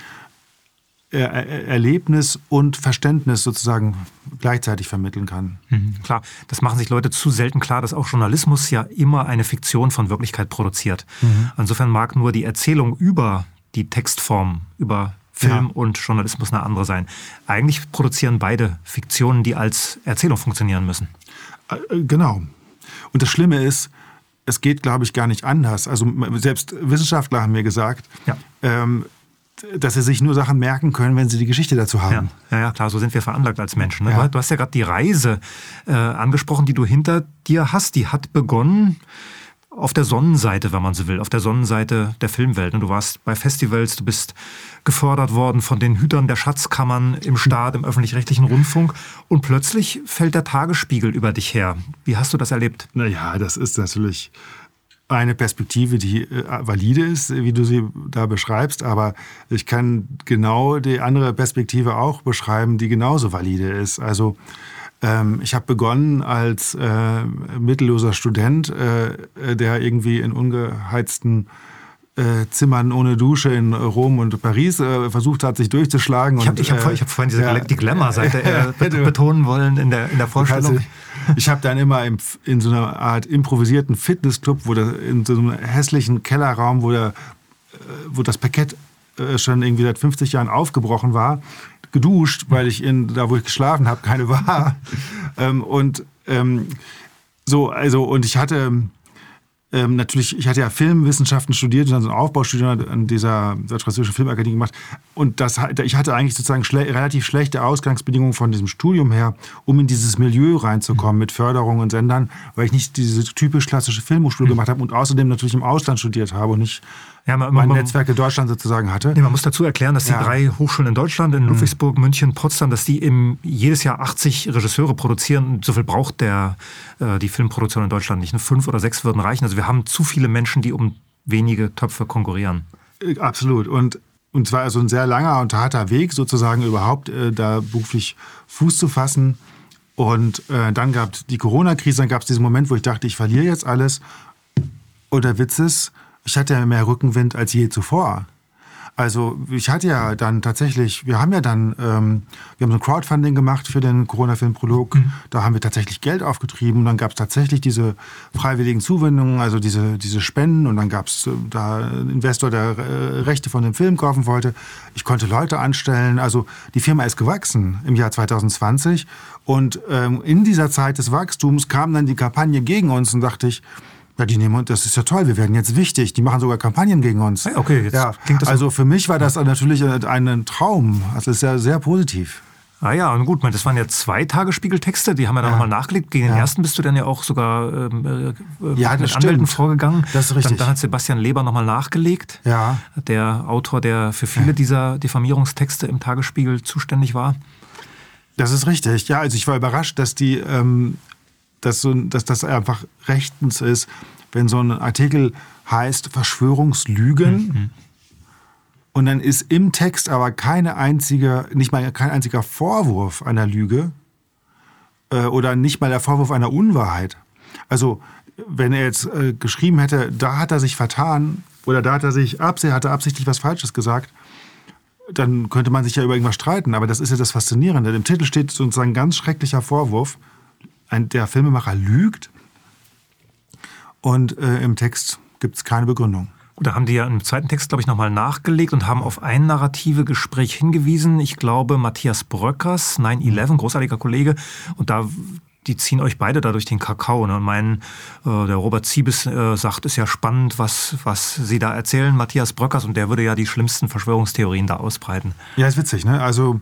er Erlebnis und Verständnis sozusagen gleichzeitig vermitteln kann. Mhm, klar, das machen sich Leute zu selten klar, dass auch Journalismus ja immer eine Fiktion von Wirklichkeit produziert. Mhm. Insofern mag nur die Erzählung über die Textform, über Film ja. und Journalismus eine andere sein. Eigentlich produzieren beide Fiktionen, die als Erzählung funktionieren müssen. Äh, äh, genau. Und das Schlimme ist, es geht, glaube ich, gar nicht anders. Also selbst Wissenschaftler haben mir gesagt, ja. ähm, dass sie sich nur Sachen merken können, wenn sie die Geschichte dazu haben. Ja, ja, klar, so sind wir veranlagt als Menschen. Ne? Ja. Du hast ja gerade die Reise äh, angesprochen, die du hinter dir hast. Die hat begonnen auf der Sonnenseite, wenn man so will, auf der Sonnenseite der Filmwelt. Und du warst bei Festivals, du bist gefördert worden von den Hütern der Schatzkammern im Staat, im öffentlich-rechtlichen Rundfunk. Und plötzlich fällt der Tagesspiegel über dich her. Wie hast du das erlebt? Naja, das ist natürlich eine Perspektive, die äh, valide ist, wie du sie da beschreibst, aber ich kann genau die andere Perspektive auch beschreiben, die genauso valide ist. Also ähm, ich habe begonnen als äh, mittelloser Student, äh, der irgendwie in ungeheizten äh, Zimmern ohne Dusche in Rom und Paris äh, versucht hat, sich durchzuschlagen. Ich habe hab, äh, hab vorhin diese ja, die Glamour-Seite äh, betonen wollen in der, in der Vorstellung. Ich habe dann immer im, in so einer Art improvisierten Fitnessclub, wo der, in so einem hässlichen Kellerraum, wo, der, äh, wo das Parkett äh, schon irgendwie seit 50 Jahren aufgebrochen war, geduscht, weil ich in, da wo ich geschlafen habe, keine war. ähm, und ähm, so, also, und ich hatte ähm, natürlich, ich hatte ja Filmwissenschaften studiert und dann so ein Aufbaustudium an dieser Deutsch-Französischen Filmakademie gemacht. Und das, ich hatte eigentlich sozusagen schle relativ schlechte Ausgangsbedingungen von diesem Studium her, um in dieses Milieu reinzukommen mhm. mit Förderung und Sendern, weil ich nicht diese typisch klassische Filmhochschule mhm. gemacht habe und außerdem natürlich im Ausland studiert habe und nicht ja, man, mein man, Netzwerk in Deutschland sozusagen hatte. Nee, man muss dazu erklären, dass die ja. drei Hochschulen in Deutschland, in mhm. Ludwigsburg, mhm. München, Potsdam, dass die im, jedes Jahr 80 Regisseure produzieren. So viel braucht der, äh, die Filmproduktion in Deutschland nicht. Fünf oder sechs würden reichen. Also wir haben zu viele Menschen, die um wenige Töpfe konkurrieren. Äh, absolut. Und und zwar also ein sehr langer und harter Weg, sozusagen überhaupt äh, da beruflich Fuß zu fassen. Und äh, dann gab es die Corona-Krise, dann gab es diesen Moment, wo ich dachte, ich verliere jetzt alles. Und der Witz ist, ich hatte mehr Rückenwind als je zuvor. Also ich hatte ja dann tatsächlich, wir haben ja dann, ähm, wir haben so ein Crowdfunding gemacht für den Corona-Film-Prolog. Mhm. Da haben wir tatsächlich Geld aufgetrieben. Und dann gab es tatsächlich diese freiwilligen Zuwendungen, also diese, diese Spenden. Und dann gab es äh, da einen Investor, der äh, Rechte von dem Film kaufen wollte. Ich konnte Leute anstellen. Also die Firma ist gewachsen im Jahr 2020. Und ähm, in dieser Zeit des Wachstums kam dann die Kampagne gegen uns und dachte ich, ja, die nehmen uns, das ist ja toll, wir werden jetzt wichtig. Die machen sogar Kampagnen gegen uns. Okay, jetzt ja, klingt das Also für mich war das natürlich ein Traum. Das ist ja sehr positiv. Ah ja, und gut, das waren ja zwei Tagesspiegeltexte, die haben wir dann ja. nochmal nachgelegt. Gegen den ja. ersten bist du dann ja auch sogar ähm, äh, ja, mit Anwälten vorgegangen. Das ist richtig. Dann, dann hat Sebastian Leber nochmal nachgelegt, ja. der Autor, der für viele dieser Diffamierungstexte im Tagesspiegel zuständig war. Das ist richtig. Ja, also ich war überrascht, dass die ähm, dass, so, dass das einfach rechtens ist, wenn so ein Artikel heißt Verschwörungslügen. Mhm. Und dann ist im Text aber keine einzige, nicht mal kein einziger Vorwurf einer Lüge äh, oder nicht mal der Vorwurf einer Unwahrheit. Also wenn er jetzt äh, geschrieben hätte, da hat er sich vertan oder da hat er sich absichtlich, hat er absichtlich was Falsches gesagt, dann könnte man sich ja über irgendwas streiten. Aber das ist ja das Faszinierende. Im Titel steht sozusagen ein ganz schrecklicher Vorwurf ein, der Filmemacher lügt und äh, im Text gibt es keine Begründung. Da haben die ja im zweiten Text, glaube ich, nochmal nachgelegt und haben auf ein narrative Gespräch hingewiesen. Ich glaube, Matthias Bröckers, 9-11, großartiger Kollege. Und da, die ziehen euch beide da durch den Kakao. Ne? Und meinen, äh, der Robert Ziebes äh, sagt, ist ja spannend, was, was sie da erzählen, Matthias Bröckers. Und der würde ja die schlimmsten Verschwörungstheorien da ausbreiten. Ja, ist witzig, ne? Also,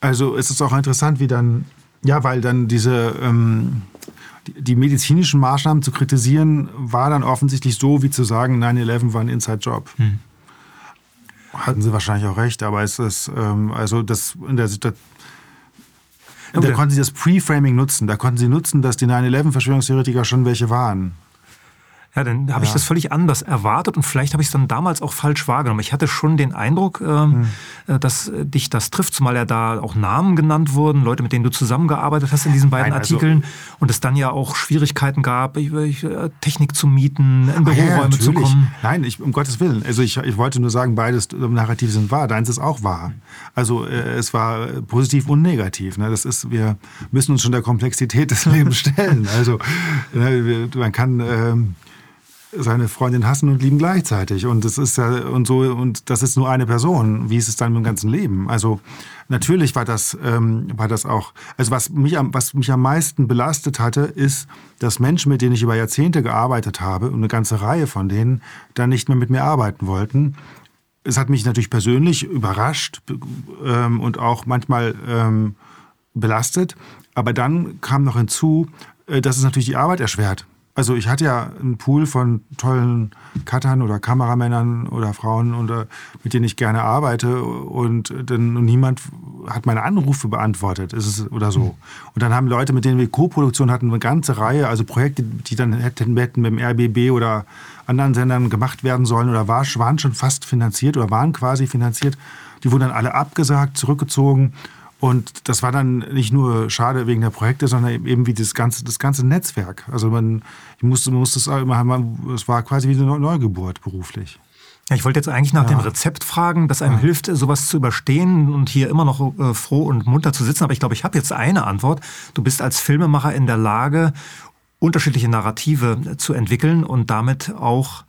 also es ist auch interessant, wie dann ja, weil dann diese ähm, die, medizinischen Maßnahmen zu kritisieren, war dann offensichtlich so, wie zu sagen, 9-11 war ein Inside-Job. Hm. Hatten sie wahrscheinlich auch recht, aber es ist, ähm, also das in der Situation. Da konnten sie das Preframing nutzen. Da konnten sie nutzen, dass die 9-11-Verschwörungstheoretiker schon welche waren. Ja, dann habe ja. ich das völlig anders erwartet und vielleicht habe ich es dann damals auch falsch wahrgenommen. Ich hatte schon den Eindruck, ähm, hm. dass äh, dich das trifft, zumal ja da auch Namen genannt wurden, Leute, mit denen du zusammengearbeitet hast in diesen beiden Nein, also Artikeln und es dann ja auch Schwierigkeiten gab, äh, Technik zu mieten, in Büroräume ja, zu kommen. Nein, ich, um Gottes Willen. Also ich, ich wollte nur sagen, beides Narrative sind wahr. Deins ist auch wahr. Also äh, es war positiv und negativ. Ne? Das ist, wir müssen uns schon der Komplexität des Lebens stellen. Also ne, man kann ähm, seine Freundin hassen und lieben gleichzeitig. Und das ist ja und so und das ist nur eine Person. Wie ist es dann mit dem ganzen Leben? Also natürlich war das ähm, war das auch. Also was mich am was mich am meisten belastet hatte, ist, dass Menschen, mit denen ich über Jahrzehnte gearbeitet habe und eine ganze Reihe von denen dann nicht mehr mit mir arbeiten wollten. Es hat mich natürlich persönlich überrascht ähm, und auch manchmal ähm, belastet. Aber dann kam noch hinzu, äh, dass es natürlich die Arbeit erschwert. Also ich hatte ja einen Pool von tollen Cuttern oder Kameramännern oder Frauen, oder, mit denen ich gerne arbeite und, dann, und niemand hat meine Anrufe beantwortet ist es, oder so. Und dann haben Leute, mit denen wir Co-Produktion hatten, eine ganze Reihe, also Projekte, die dann hätten, hätten mit dem RBB oder anderen Sendern gemacht werden sollen oder war, waren schon fast finanziert oder waren quasi finanziert, die wurden dann alle abgesagt, zurückgezogen und das war dann nicht nur schade wegen der Projekte, sondern eben wie das ganze, das ganze Netzwerk. Also man, ich musste, man musste es immer, es war quasi wie eine Neugeburt beruflich. Ja, ich wollte jetzt eigentlich nach ja. dem Rezept fragen, das einem ja. hilft, sowas zu überstehen und hier immer noch äh, froh und munter zu sitzen. Aber ich glaube, ich habe jetzt eine Antwort. Du bist als Filmemacher in der Lage, unterschiedliche Narrative zu entwickeln und damit auch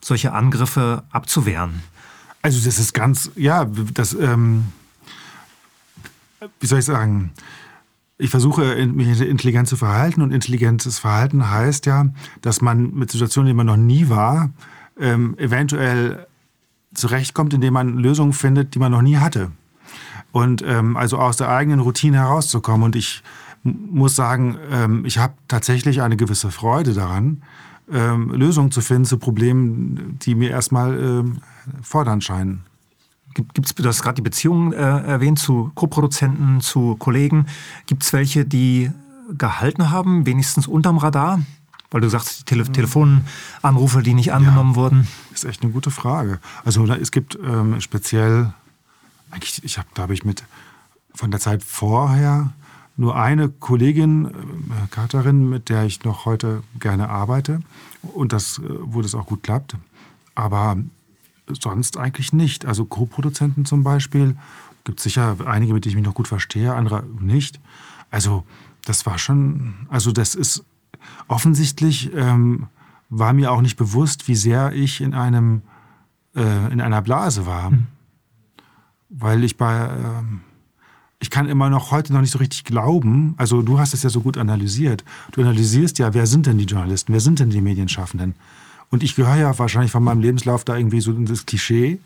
solche Angriffe abzuwehren. Also das ist ganz, ja, das, ähm, wie soll ich sagen, ich versuche, mich intelligent zu verhalten und intelligentes Verhalten heißt ja, dass man mit Situationen, denen man noch nie war, ähm, eventuell zurechtkommt, indem man Lösungen findet, die man noch nie hatte. Und ähm, also aus der eigenen Routine herauszukommen. Und ich muss sagen, ähm, ich habe tatsächlich eine gewisse Freude daran, ähm, Lösungen zu finden zu Problemen, die mir erstmal ähm, fordernd scheinen. Gibt es, du hast gerade die Beziehungen äh, erwähnt zu Co-Produzenten, zu Kollegen. Gibt es welche, die gehalten haben, wenigstens unterm Radar? Weil du sagst, die Tele Telefonanrufe, die nicht angenommen ja, wurden. Ist echt eine gute Frage. Also es gibt ähm, speziell, eigentlich, ich habe, da habe ich mit von der Zeit vorher nur eine Kollegin, äh, Katerin, mit der ich noch heute gerne arbeite und das, äh, wo das auch gut klappt. Aber sonst eigentlich nicht. Also Co-Produzenten zum Beispiel, gibt sicher einige, mit denen ich mich noch gut verstehe, andere nicht. Also das war schon, also das ist offensichtlich, ähm, war mir auch nicht bewusst, wie sehr ich in einem, äh, in einer Blase war. Mhm. Weil ich bei, äh, ich kann immer noch heute noch nicht so richtig glauben, also du hast es ja so gut analysiert. Du analysierst ja, wer sind denn die Journalisten, wer sind denn die Medienschaffenden? Und ich gehöre ja wahrscheinlich von meinem Lebenslauf da irgendwie so in das Klischee.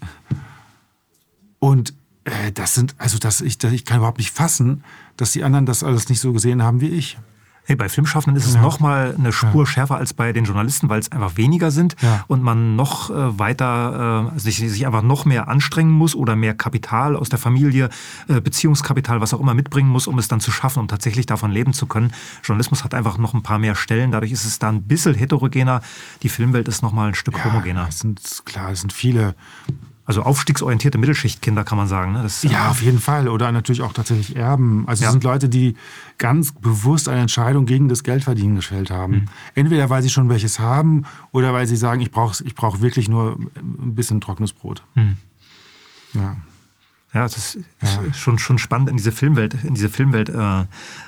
Und äh, das sind, also das, ich, ich kann überhaupt nicht fassen, dass die anderen das alles nicht so gesehen haben wie ich. Hey, bei Filmschaffenden ist es ja. noch mal eine Spur ja. schärfer als bei den Journalisten, weil es einfach weniger sind ja. und man noch äh, weiter äh, sich, sich einfach noch mehr anstrengen muss oder mehr Kapital aus der Familie, äh, Beziehungskapital, was auch immer mitbringen muss, um es dann zu schaffen, um tatsächlich davon leben zu können. Journalismus hat einfach noch ein paar mehr Stellen, dadurch ist es da ein bisschen heterogener. Die Filmwelt ist noch mal ein Stück homogener. Es sind, klar, es sind viele also aufstiegsorientierte Mittelschichtkinder kann man sagen. Ne? Das, ja, auf jeden Fall. Oder natürlich auch tatsächlich Erben. Also ja. es sind Leute, die ganz bewusst eine Entscheidung gegen das Geldverdienen gestellt haben. Mhm. Entweder weil sie schon welches haben oder weil sie sagen, ich brauche ich brauch wirklich nur ein bisschen trockenes Brot. Mhm. Ja. Ja, das ist ja. schon, schon spannend, in diese Filmwelt, in diese Filmwelt äh, äh,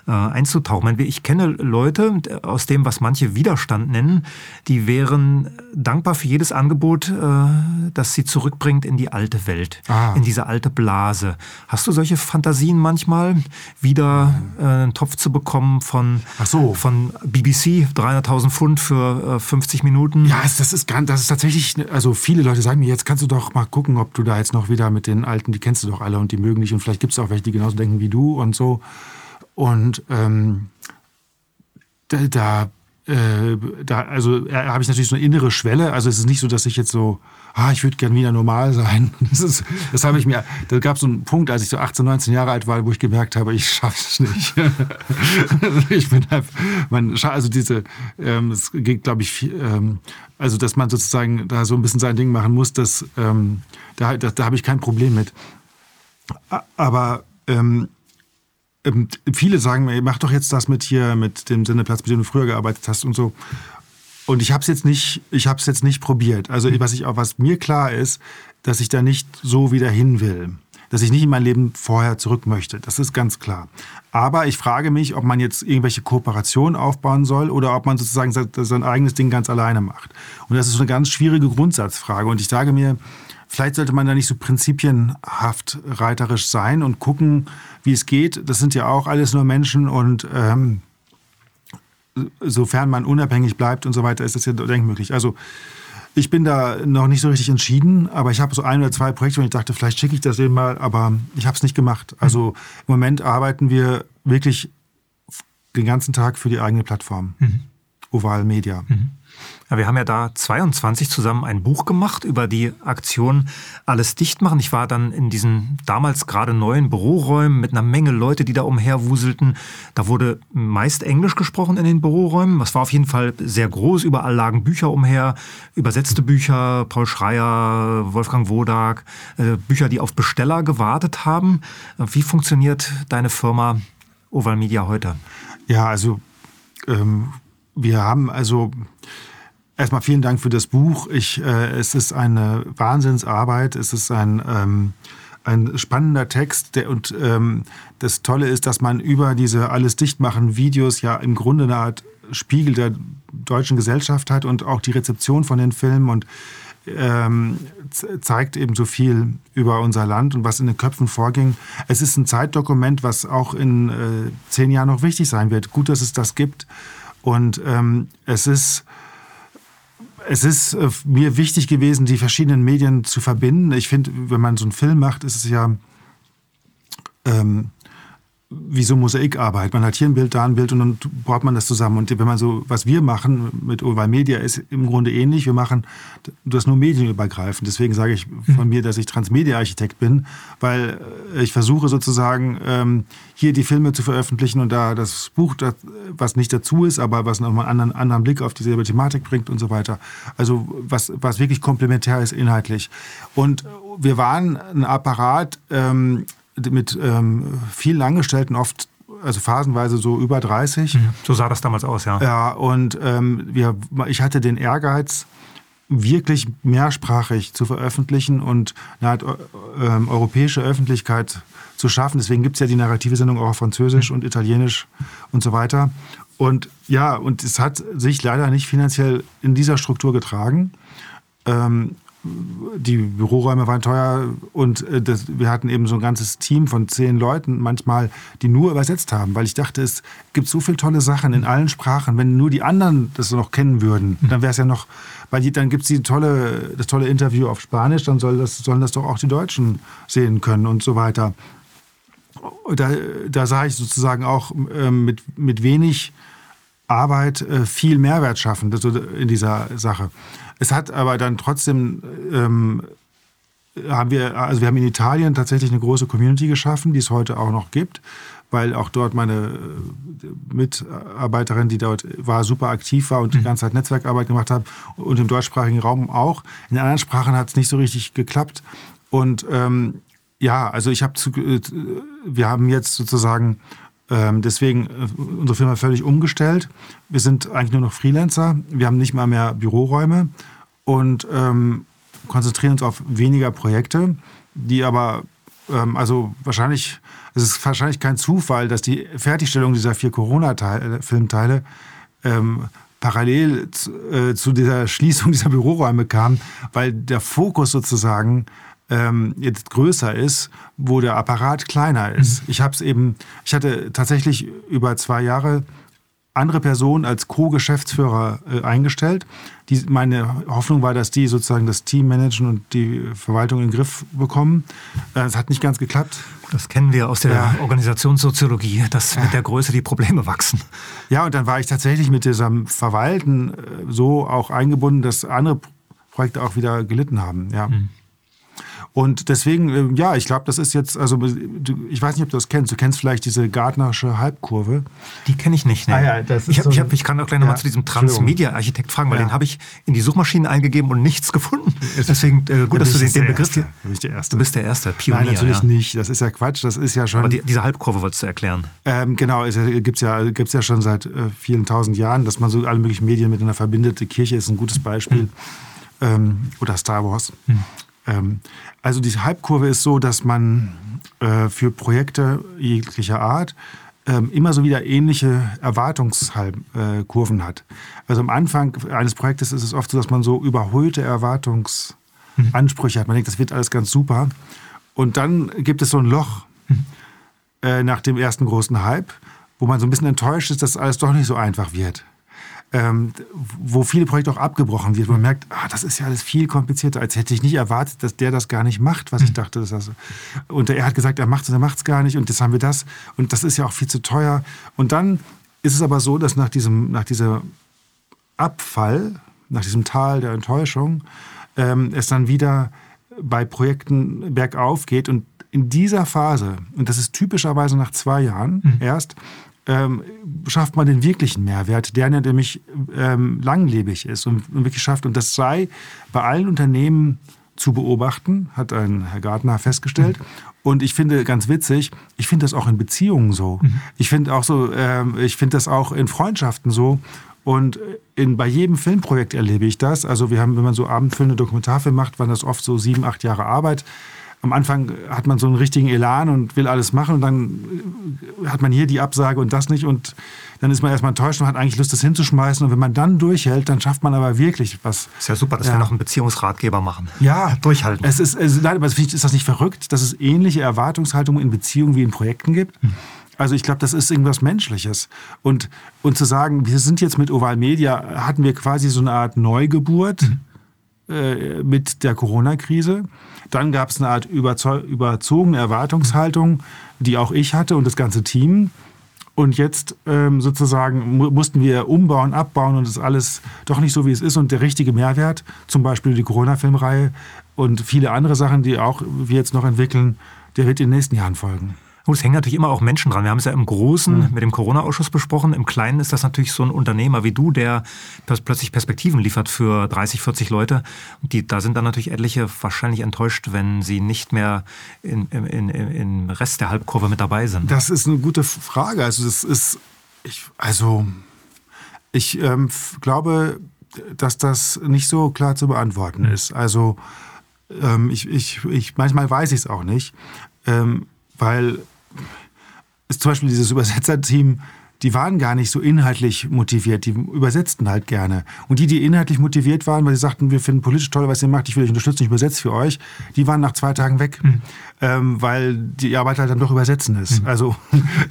einzutauchen. Ich kenne Leute aus dem, was manche Widerstand nennen, die wären dankbar für jedes Angebot, äh, das sie zurückbringt in die alte Welt, ah. in diese alte Blase. Hast du solche Fantasien manchmal, wieder äh, einen Topf zu bekommen von, so. von BBC, 300.000 Pfund für 50 äh, Minuten? Ja, das ist, das ist tatsächlich, also viele Leute sagen mir, jetzt kannst du doch mal gucken, ob du da jetzt noch wieder mit den alten, die kennst du doch doch alle und die mögen dich und vielleicht gibt es auch welche, die genauso denken wie du und so. Und ähm, da, da äh, da, also äh, habe ich natürlich so eine innere Schwelle. Also es ist nicht so, dass ich jetzt so, ah, ich würde gern wieder normal sein. Das, ist, das habe ich mir, da gab es so einen Punkt, als ich so 18, 19 Jahre alt war, wo ich gemerkt habe, ich schaffe es nicht. ich bin halt, man, also diese, ähm, geht, glaube ich, ähm, also dass man sozusagen da so ein bisschen sein Ding machen muss, das, ähm, da, da, da habe ich kein Problem mit. Aber ähm, ähm, viele sagen mir, mach doch jetzt das mit hier, mit dem Sendeplatz, mit dem du früher gearbeitet hast und so. Und ich habe es jetzt nicht, ich habe es jetzt nicht probiert. Also was ich auch, was mir klar ist, dass ich da nicht so wieder hin will, dass ich nicht in mein Leben vorher zurück möchte. Das ist ganz klar. Aber ich frage mich, ob man jetzt irgendwelche Kooperationen aufbauen soll oder ob man sozusagen sein eigenes Ding ganz alleine macht. Und das ist so eine ganz schwierige Grundsatzfrage. Und ich sage mir, Vielleicht sollte man da nicht so prinzipienhaft reiterisch sein und gucken, wie es geht. Das sind ja auch alles nur Menschen und ähm, sofern man unabhängig bleibt und so weiter, ist das ja denkmöglich. Also ich bin da noch nicht so richtig entschieden, aber ich habe so ein oder zwei Projekte, und ich dachte, vielleicht schicke ich das eben mal, aber ich habe es nicht gemacht. Also im Moment arbeiten wir wirklich den ganzen Tag für die eigene Plattform. Mhm. Oval Media. Mhm. Ja, wir haben ja da 22 zusammen ein Buch gemacht über die Aktion Alles dicht machen. Ich war dann in diesen damals gerade neuen Büroräumen mit einer Menge Leute, die da umherwuselten. Da wurde meist Englisch gesprochen in den Büroräumen. Das war auf jeden Fall sehr groß. Überall lagen Bücher umher, übersetzte Bücher, Paul Schreier, Wolfgang Wodak, äh, Bücher, die auf Besteller gewartet haben. Wie funktioniert deine Firma Oval Media heute? Ja, also ähm, wir haben also Erstmal vielen Dank für das Buch. Ich, äh, es ist eine Wahnsinnsarbeit. Es ist ein, ähm, ein spannender Text. Der, und ähm, das Tolle ist, dass man über diese alles dichtmachen Videos ja im Grunde eine Art Spiegel der deutschen Gesellschaft hat und auch die Rezeption von den Filmen und ähm, zeigt eben so viel über unser Land und was in den Köpfen vorging. Es ist ein Zeitdokument, was auch in äh, zehn Jahren noch wichtig sein wird. Gut, dass es das gibt. Und ähm, es ist es ist äh, mir wichtig gewesen, die verschiedenen Medien zu verbinden. Ich finde, wenn man so einen Film macht, ist es ja ähm, wie so Mosaikarbeit. Man hat hier ein Bild, da ein Bild und dann braucht man das zusammen. Und wenn man so, was wir machen mit Oval Media, ist im Grunde ähnlich. Wir machen das nur medienübergreifend. Deswegen sage ich von mhm. mir, dass ich Transmedia-Architekt bin, weil äh, ich versuche sozusagen ähm, hier die Filme zu veröffentlichen und da das Buch, was nicht dazu ist, aber was nochmal einen anderen, anderen Blick auf dieselbe Thematik bringt und so weiter. Also was, was wirklich komplementär ist inhaltlich. Und wir waren ein Apparat, ähm, mit ähm, vielen Angestellten, oft also phasenweise so über 30. Mhm. So sah das damals aus, ja. Ja, und ähm, wir, ich hatte den Ehrgeiz, wirklich mehrsprachig zu veröffentlichen und eine Art äh, äh, europäische Öffentlichkeit zu schaffen. Deswegen gibt es ja die narrative Sendung auch auf Französisch mhm. und Italienisch und so weiter. Und ja, und es hat sich leider nicht finanziell in dieser Struktur getragen. Ähm, die Büroräume waren teuer und äh, das, wir hatten eben so ein ganzes Team von zehn Leuten manchmal, die nur übersetzt haben, weil ich dachte, es gibt so viele tolle Sachen in allen Sprachen. Wenn nur die anderen das noch kennen würden, dann wäre es ja noch, weil die, dann gibt es tolle, das tolle Interview auf Spanisch, dann soll das, sollen das doch auch die Deutschen sehen können und so weiter. Da, da sah ich sozusagen auch äh, mit, mit wenig Arbeit äh, viel Mehrwert schaffen also in dieser Sache. Es hat aber dann trotzdem, ähm, haben wir, also wir haben in Italien tatsächlich eine große Community geschaffen, die es heute auch noch gibt, weil auch dort meine äh, Mitarbeiterin, die dort war, super aktiv war und die mhm. ganze Zeit Netzwerkarbeit gemacht hat und im deutschsprachigen Raum auch. In anderen Sprachen hat es nicht so richtig geklappt. Und ähm, ja, also ich habe, äh, wir haben jetzt sozusagen deswegen äh, unsere Firma völlig umgestellt. Wir sind eigentlich nur noch Freelancer. Wir haben nicht mal mehr Büroräume und ähm, konzentrieren uns auf weniger Projekte, die aber, ähm, also wahrscheinlich, es ist wahrscheinlich kein Zufall, dass die Fertigstellung dieser vier Corona-Filmteile ähm, parallel zu, äh, zu dieser Schließung dieser Büroräume kam, weil der Fokus sozusagen ähm, jetzt größer ist, wo der Apparat kleiner ist. Mhm. Ich habe es eben, ich hatte tatsächlich über zwei Jahre andere Person als Co-Geschäftsführer äh, eingestellt. Die, meine Hoffnung war, dass die sozusagen das Team managen und die Verwaltung in den Griff bekommen. Es äh, hat nicht ganz geklappt. Das kennen wir aus der ja. Organisationssoziologie, dass mit der Größe die Probleme wachsen. Ja, und dann war ich tatsächlich mit diesem Verwalten äh, so auch eingebunden, dass andere Projekte auch wieder gelitten haben. Ja. Mhm. Und deswegen, äh, ja, ich glaube, das ist jetzt, also ich weiß nicht, ob du das kennst. Du kennst vielleicht diese Gartnersche Halbkurve. Die kenne ich nicht. Ne? Ah, ja, das ich, hab, so ich, hab, ich, kann auch gleich nochmal ja, zu diesem Transmedia-Architekt fragen, weil ja. den habe ich in die Suchmaschinen eingegeben und nichts gefunden. Deswegen äh, gut, dass du den, den Begriff hier. Bin ich der Erste. Du bist der Erste, Pionier. Nein, natürlich nicht. Das ist ja Quatsch. Das ist ja schon. Aber die, diese Halbkurve wolltest du erklären. Ähm, genau, es gibt ja, gibt's ja schon seit äh, vielen tausend Jahren, dass man so alle möglichen Medien miteinander verbindet. Die Kirche ist ein gutes Beispiel. Mhm. Ähm, oder Star Wars. Mhm. Ähm, also die Halbkurve ist so, dass man äh, für Projekte jeglicher Art ähm, immer so wieder ähnliche Erwartungskurven hat. Also am Anfang eines Projektes ist es oft so, dass man so überholte Erwartungsansprüche hat. Man denkt, das wird alles ganz super. Und dann gibt es so ein Loch äh, nach dem ersten großen Hype, wo man so ein bisschen enttäuscht ist, dass alles doch nicht so einfach wird ähm, wo viele Projekte auch abgebrochen wird, wo man merkt, ah, das ist ja alles viel komplizierter, als hätte ich nicht erwartet, dass der das gar nicht macht, was ich hm. dachte. Dass das, und er hat gesagt, er macht es, er macht es gar nicht und jetzt haben wir das und das ist ja auch viel zu teuer. Und dann ist es aber so, dass nach diesem, nach diesem Abfall, nach diesem Tal der Enttäuschung, ähm, es dann wieder bei Projekten bergauf geht und in dieser Phase, und das ist typischerweise nach zwei Jahren mhm. erst, ähm, schafft man den wirklichen Mehrwert, der nämlich ähm, langlebig ist und, und wirklich schafft. Und das sei bei allen Unternehmen zu beobachten, hat ein Herr Gartner festgestellt. Mhm. Und ich finde ganz witzig, ich finde das auch in Beziehungen so. Mhm. Ich finde auch so, äh, ich finde das auch in Freundschaften so. Und in, bei jedem Filmprojekt erlebe ich das. Also wir haben, wenn man so abendfüllende Dokumentarfilme macht, waren das oft so sieben, acht Jahre Arbeit am Anfang hat man so einen richtigen Elan und will alles machen und dann hat man hier die Absage und das nicht und dann ist man erstmal enttäuscht und hat eigentlich Lust, das hinzuschmeißen und wenn man dann durchhält, dann schafft man aber wirklich was. Ist ja super, dass ja. wir noch einen Beziehungsratgeber machen. Ja. Durchhalten. Es ist, es, nein, aber ist das nicht verrückt, dass es ähnliche Erwartungshaltungen in Beziehungen wie in Projekten gibt? Hm. Also ich glaube, das ist irgendwas Menschliches. Und, und zu sagen, wir sind jetzt mit Oval Media, hatten wir quasi so eine Art Neugeburt mhm. Äh, mit der Corona-Krise. Dann gab es eine Art überzogene Erwartungshaltung, die auch ich hatte und das ganze Team. Und jetzt ähm, sozusagen mu mussten wir umbauen, abbauen und das alles doch nicht so, wie es ist. Und der richtige Mehrwert, zum Beispiel die Corona-Filmreihe und viele andere Sachen, die auch wir jetzt noch entwickeln, der wird in den nächsten Jahren folgen. Und es hängen natürlich immer auch Menschen dran. Wir haben es ja im Großen mhm. mit dem Corona-Ausschuss besprochen. Im Kleinen ist das natürlich so ein Unternehmer wie du, der plötzlich Perspektiven liefert für 30, 40 Leute. Die, da sind dann natürlich etliche wahrscheinlich enttäuscht, wenn sie nicht mehr in, in, in, im Rest der Halbkurve mit dabei sind. Das ist eine gute Frage. Also das ist, ich, also ich ähm, glaube, dass das nicht so klar zu beantworten mhm. ist. Also ähm, ich, ich, ich, manchmal weiß ich es auch nicht, ähm, weil ist zum Beispiel dieses Übersetzerteam, die waren gar nicht so inhaltlich motiviert, die übersetzten halt gerne. Und die, die inhaltlich motiviert waren, weil sie sagten, wir finden politisch toll, was ihr macht, ich will euch unterstützen, ich übersetze für euch, die waren nach zwei Tagen weg, mhm. ähm, weil die Arbeit halt dann doch übersetzen ist. Mhm. Also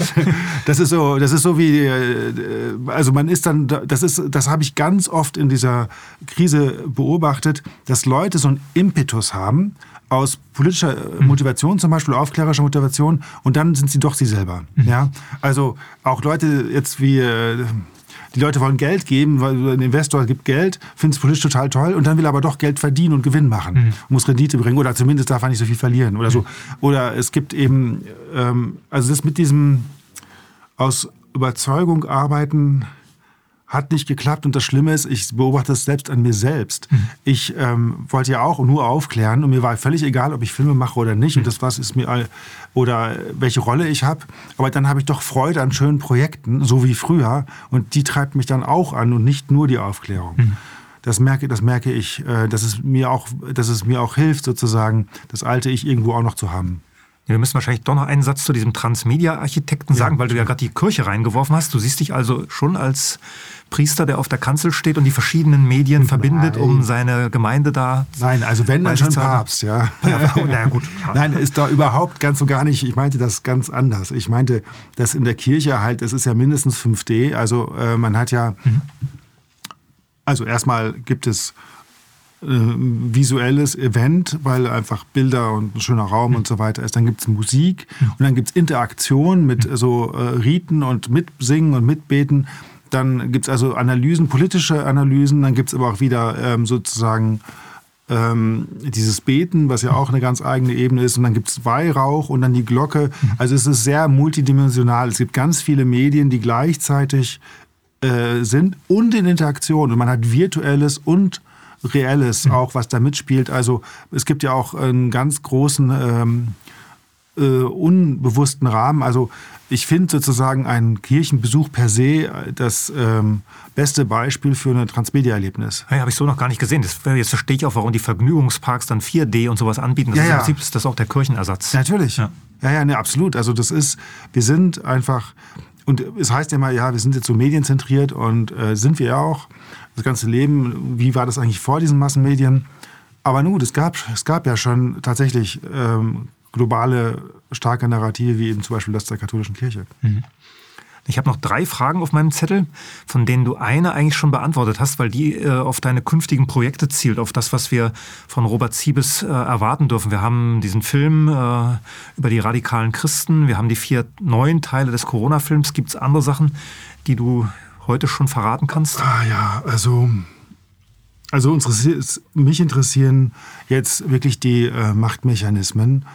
das ist so, das ist so wie, äh, also man ist dann, das ist, das habe ich ganz oft in dieser Krise beobachtet, dass Leute so einen Impetus haben, aus politischer äh, mhm. Motivation zum Beispiel, aufklärerischer Motivation und dann sind sie doch sie selber. Mhm. Ja? Also auch Leute jetzt wie... Äh, die Leute wollen Geld geben, weil ein Investor gibt Geld, findet es politisch total toll und dann will aber doch Geld verdienen und Gewinn machen, mhm. muss Rendite bringen oder zumindest darf er nicht so viel verlieren oder so. Mhm. Oder es gibt eben, ähm, also das mit diesem aus Überzeugung arbeiten, hat nicht geklappt und das Schlimme ist, ich beobachte es selbst an mir selbst. Mhm. Ich ähm, wollte ja auch nur aufklären und mir war völlig egal, ob ich Filme mache oder nicht mhm. und das was ist mir oder welche Rolle ich habe. Aber dann habe ich doch Freude an schönen Projekten, so wie früher und die treibt mich dann auch an und nicht nur die Aufklärung. Mhm. Das merke, das merke ich, äh, dass es mir auch, dass es mir auch hilft sozusagen, das alte Ich irgendwo auch noch zu haben. Wir müssen wahrscheinlich doch noch einen Satz zu diesem Transmedia-Architekten ja, sagen, weil du ja gerade die Kirche reingeworfen hast. Du siehst dich also schon als Priester, der auf der Kanzel steht und die verschiedenen Medien Nein. verbindet, um seine Gemeinde da. Nein, also wenn dann schon Papst, ja. ja, ja gut. Nein, ist da überhaupt ganz und gar nicht. Ich meinte das ganz anders. Ich meinte, dass in der Kirche halt, es ist ja mindestens 5D. Also äh, man hat ja, mhm. also erstmal gibt es visuelles Event, weil einfach Bilder und ein schöner Raum und so weiter ist. Dann gibt es Musik und dann gibt es Interaktion mit so äh, Riten und Mitsingen und Mitbeten. Dann gibt es also Analysen, politische Analysen. Dann gibt es aber auch wieder ähm, sozusagen ähm, dieses Beten, was ja auch eine ganz eigene Ebene ist. Und dann gibt es Weihrauch und dann die Glocke. Also es ist sehr multidimensional. Es gibt ganz viele Medien, die gleichzeitig äh, sind und in Interaktion. Und man hat virtuelles und Reelles auch, was da mitspielt. Also es gibt ja auch einen ganz großen ähm, äh, unbewussten Rahmen. Also ich finde sozusagen einen Kirchenbesuch per se das ähm, beste Beispiel für ein Transmedia-Erlebnis. Ja, habe ich so noch gar nicht gesehen. Das, jetzt verstehe ich auch, warum die Vergnügungsparks dann 4D und sowas anbieten. Das ja, ist ja. im Prinzip ist das auch der Kirchenersatz. Natürlich. Ja, ja, ja ne, absolut. Also das ist, wir sind einfach, und es heißt ja immer, ja, wir sind jetzt so medienzentriert und äh, sind wir ja auch das ganze Leben, wie war das eigentlich vor diesen Massenmedien? Aber nun, es gab, es gab ja schon tatsächlich ähm, globale, starke Narrative, wie eben zum Beispiel das der katholischen Kirche. Mhm. Ich habe noch drei Fragen auf meinem Zettel, von denen du eine eigentlich schon beantwortet hast, weil die äh, auf deine künftigen Projekte zielt, auf das, was wir von Robert Siebes äh, erwarten dürfen. Wir haben diesen Film äh, über die radikalen Christen, wir haben die vier neuen Teile des Corona-Films. Gibt es andere Sachen, die du heute schon verraten kannst? Ah ja, also, also uns, mich interessieren jetzt wirklich die äh, Machtmechanismen.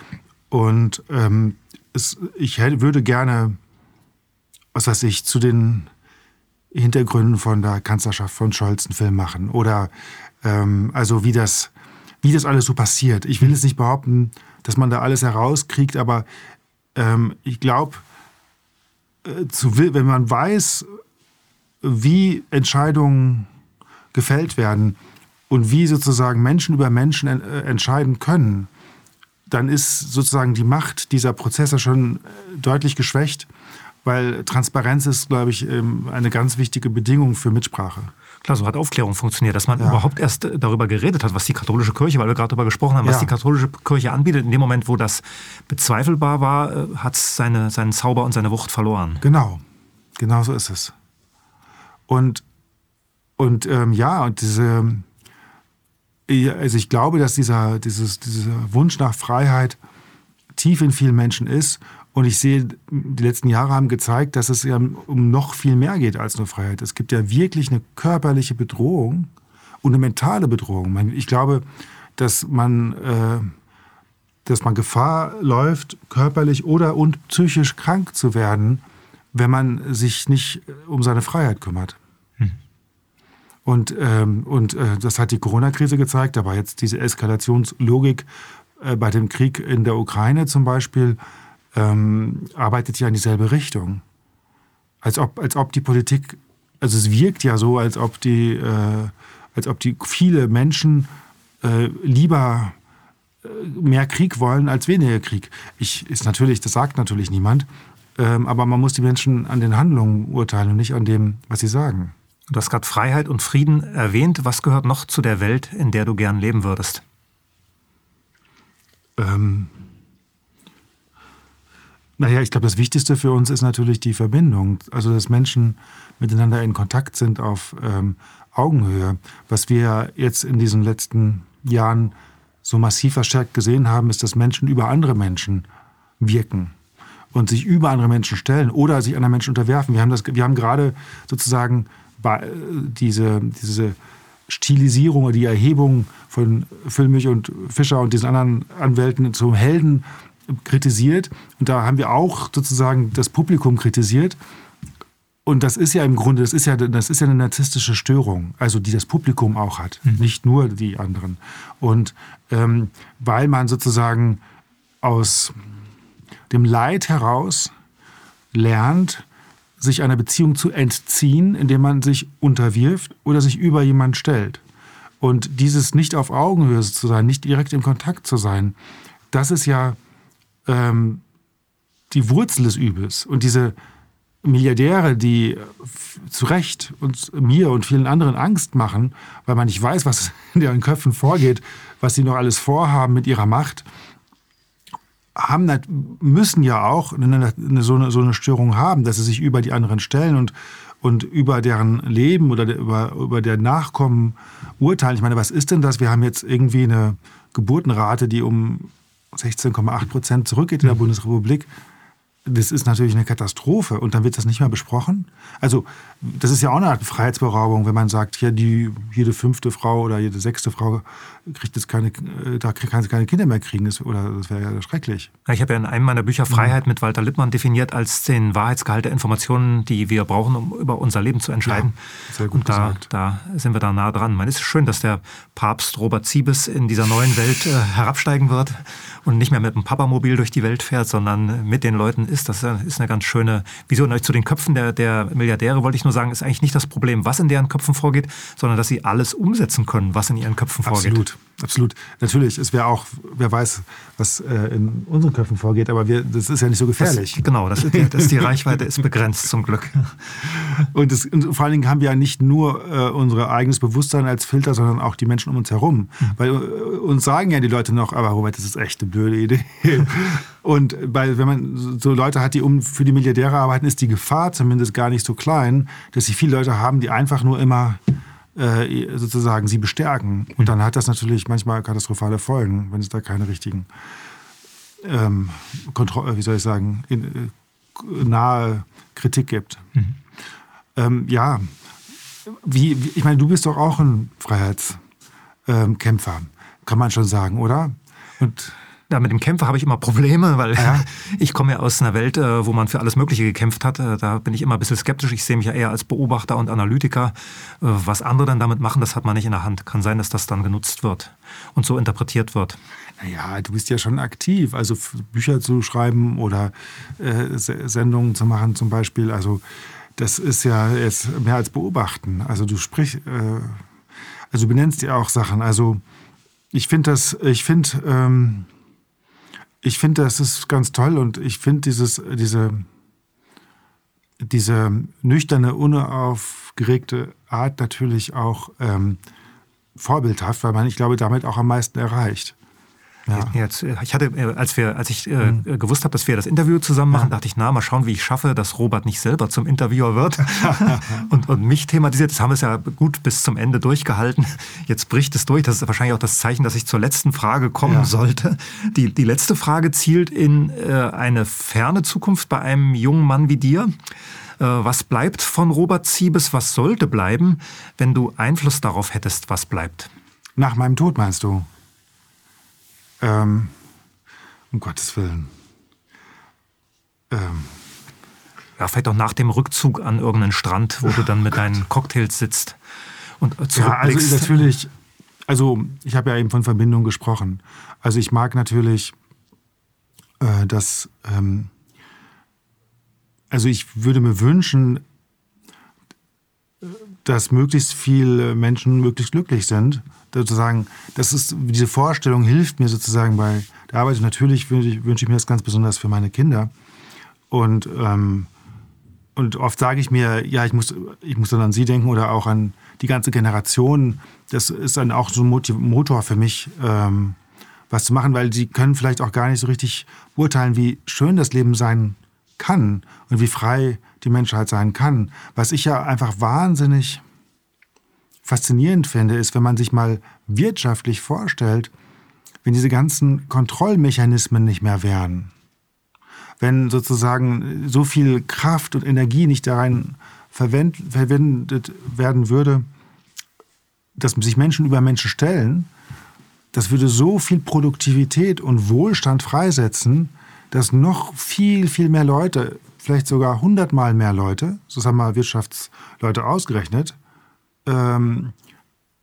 Und ähm, es, ich hätte, würde gerne, was weiß ich, zu den Hintergründen von der Kanzlerschaft von Scholz einen Film machen. Oder ähm, also wie das, wie das alles so passiert. Ich will jetzt nicht behaupten, dass man da alles herauskriegt, aber ähm, ich glaube, äh, wenn man weiß, wie Entscheidungen gefällt werden und wie sozusagen Menschen über Menschen äh, entscheiden können, dann ist sozusagen die Macht dieser Prozesse schon äh, deutlich geschwächt, weil Transparenz ist, glaube ich, ähm, eine ganz wichtige Bedingung für Mitsprache. Klar, so hat Aufklärung funktioniert, dass man ja. überhaupt erst darüber geredet hat, was die katholische Kirche, weil wir gerade darüber gesprochen haben, was ja. die katholische Kirche anbietet. In dem Moment, wo das bezweifelbar war, äh, hat es seine, seinen Zauber und seine Wucht verloren. Genau, genau so ist es. Und, und ähm, ja, und diese, also ich glaube, dass dieser, dieses, dieser Wunsch nach Freiheit tief in vielen Menschen ist. Und ich sehe, die letzten Jahre haben gezeigt, dass es ja um noch viel mehr geht als nur Freiheit. Es gibt ja wirklich eine körperliche Bedrohung und eine mentale Bedrohung. Ich glaube, dass man, äh, dass man Gefahr läuft, körperlich oder und psychisch krank zu werden, wenn man sich nicht um seine Freiheit kümmert. Und, ähm, und äh, das hat die Corona-Krise gezeigt, aber jetzt diese Eskalationslogik äh, bei dem Krieg in der Ukraine zum Beispiel ähm, arbeitet ja in dieselbe Richtung. Als ob, als ob die Politik, also es wirkt ja so, als ob die, äh, als ob die viele Menschen äh, lieber äh, mehr Krieg wollen als weniger Krieg. Ich, ist natürlich, das sagt natürlich niemand, ähm, aber man muss die Menschen an den Handlungen urteilen und nicht an dem, was sie sagen. Du hast gerade Freiheit und Frieden erwähnt. Was gehört noch zu der Welt, in der du gern leben würdest? Ähm, naja, ich glaube, das Wichtigste für uns ist natürlich die Verbindung. Also, dass Menschen miteinander in Kontakt sind auf ähm, Augenhöhe. Was wir jetzt in diesen letzten Jahren so massiv verstärkt gesehen haben, ist, dass Menschen über andere Menschen wirken und sich über andere Menschen stellen oder sich anderen Menschen unterwerfen. Wir haben, das, wir haben gerade sozusagen diese, diese Stilisierung oder die Erhebung von Füllmich und Fischer und diesen anderen Anwälten zum Helden kritisiert. Und da haben wir auch sozusagen das Publikum kritisiert. Und das ist ja im Grunde, das ist ja, das ist ja eine narzisstische Störung, also die das Publikum auch hat, mhm. nicht nur die anderen. Und ähm, weil man sozusagen aus dem Leid heraus lernt, sich einer Beziehung zu entziehen, indem man sich unterwirft oder sich über jemanden stellt. Und dieses nicht auf Augenhöhe zu sein, nicht direkt im Kontakt zu sein, das ist ja ähm, die Wurzel des Übels. Und diese Milliardäre, die zu Recht uns, mir und vielen anderen Angst machen, weil man nicht weiß, was in deren Köpfen vorgeht, was sie noch alles vorhaben mit ihrer Macht, haben, müssen ja auch eine, eine, so, eine, so eine Störung haben, dass sie sich über die anderen stellen und, und über deren Leben oder der, über, über der Nachkommen urteilen. Ich meine, was ist denn das? Wir haben jetzt irgendwie eine Geburtenrate, die um 16,8 Prozent zurückgeht in der mhm. Bundesrepublik das ist natürlich eine Katastrophe und dann wird das nicht mehr besprochen. Also das ist ja auch eine Art Freiheitsberaubung, wenn man sagt, hier die, jede fünfte Frau oder jede sechste Frau kriegt jetzt keine, äh, da kann sie keine Kinder mehr kriegen, das, oder das wäre ja schrecklich. Ich habe ja in einem meiner Bücher Freiheit mit Walter Lippmann definiert als den Wahrheitsgehalt der Informationen, die wir brauchen, um über unser Leben zu entscheiden. Ja, sehr gut Und da, gesagt. da sind wir da nah dran. Man ist schön, dass der Papst Robert Ziebes in dieser neuen Welt äh, herabsteigen wird und nicht mehr mit dem Papamobil durch die Welt fährt, sondern mit den Leuten ist. Das ist eine ganz schöne Vision. Zu den Köpfen der, der Milliardäre wollte ich nur sagen, ist eigentlich nicht das Problem, was in deren Köpfen vorgeht, sondern dass sie alles umsetzen können, was in ihren Köpfen vorgeht. Absolut absolut. Natürlich, es wäre auch, wer weiß, was äh, in unseren Köpfen vorgeht, aber wir, das ist ja nicht so gefährlich. Das, genau, das ist, das, die Reichweite ist begrenzt zum Glück. Und, das, und, vor allen Dingen haben wir ja nicht nur äh, unser eigenes Bewusstsein als Filter, sondern auch die Menschen um uns herum. Mhm. Weil äh, uns sagen ja die Leute noch, aber Robert, das ist echt eine blöde Idee. und weil, wenn man so Leute hat, die um für die Milliardäre arbeiten, ist die Gefahr zumindest gar nicht so klein, dass sie viele Leute haben, die einfach nur immer äh, sozusagen sie bestärken. Und dann hat das natürlich manchmal katastrophale Folgen, wenn es da keine richtigen ähm, Kontrolle, wie soll ich sagen, in, äh, nahe Kritik gibt. Mhm. Ähm, ja, wie, wie, ich meine, du bist doch auch ein Freiheitskämpfer, ähm, kann man schon sagen, oder? Und ja, mit dem Kämpfer habe ich immer Probleme, weil ja. ich komme ja aus einer Welt, äh, wo man für alles Mögliche gekämpft hat. Äh, da bin ich immer ein bisschen skeptisch. Ich sehe mich ja eher als Beobachter und Analytiker. Äh, was andere dann damit machen, das hat man nicht in der Hand. Kann sein, dass das dann genutzt wird und so interpretiert wird. Naja, du bist ja schon aktiv. Also Bücher zu schreiben oder äh, Sendungen zu machen zum Beispiel. Also das ist ja jetzt mehr als beobachten. Also du sprichst, äh, also benennst ja auch Sachen. Also ich finde das, ich finde, ähm, ich finde, das ist ganz toll und ich finde diese, diese nüchterne, unaufgeregte Art natürlich auch ähm, vorbildhaft, weil man, ich glaube, damit auch am meisten erreicht. Ja. Jetzt, äh, ich hatte, äh, als wir, als ich äh, mhm. gewusst habe, dass wir das Interview zusammen machen, ja. dachte ich, na, mal schauen, wie ich schaffe, dass Robert nicht selber zum Interviewer wird und, und mich thematisiert. Das haben wir es ja gut bis zum Ende durchgehalten. Jetzt bricht es durch. Das ist wahrscheinlich auch das Zeichen, dass ich zur letzten Frage kommen ja. sollte. Die, die letzte Frage zielt in äh, eine ferne Zukunft bei einem jungen Mann wie dir. Äh, was bleibt von Robert Ziebes? Was sollte bleiben, wenn du Einfluss darauf hättest, was bleibt? Nach meinem Tod meinst du? Ähm, um Gottes Willen. Ähm. Ja, vielleicht auch nach dem Rückzug an irgendeinen Strand, wo du dann mit oh deinen Cocktails sitzt und zurückblickst. Ja, also natürlich, also ich habe ja eben von Verbindung gesprochen. Also ich mag natürlich, äh, dass, ähm, also ich würde mir wünschen, dass möglichst viele Menschen möglichst glücklich sind sozusagen, das ist, diese Vorstellung hilft mir sozusagen bei der Arbeit. Natürlich wünsche ich, mir das ganz besonders für meine Kinder. Und, ähm, und oft sage ich mir, ja, ich muss, ich muss dann an sie denken oder auch an die ganze Generation. Das ist dann auch so ein Motor für mich, ähm, was zu machen, weil sie können vielleicht auch gar nicht so richtig beurteilen, wie schön das Leben sein kann und wie frei die Menschheit sein kann. Was ich ja einfach wahnsinnig faszinierend finde, ist, wenn man sich mal wirtschaftlich vorstellt, wenn diese ganzen Kontrollmechanismen nicht mehr wären, wenn sozusagen so viel Kraft und Energie nicht darin verwendet werden würde, dass sich Menschen über Menschen stellen, das würde so viel Produktivität und Wohlstand freisetzen, dass noch viel, viel mehr Leute, vielleicht sogar hundertmal mehr Leute, so haben mal Wirtschaftsleute ausgerechnet, ähm,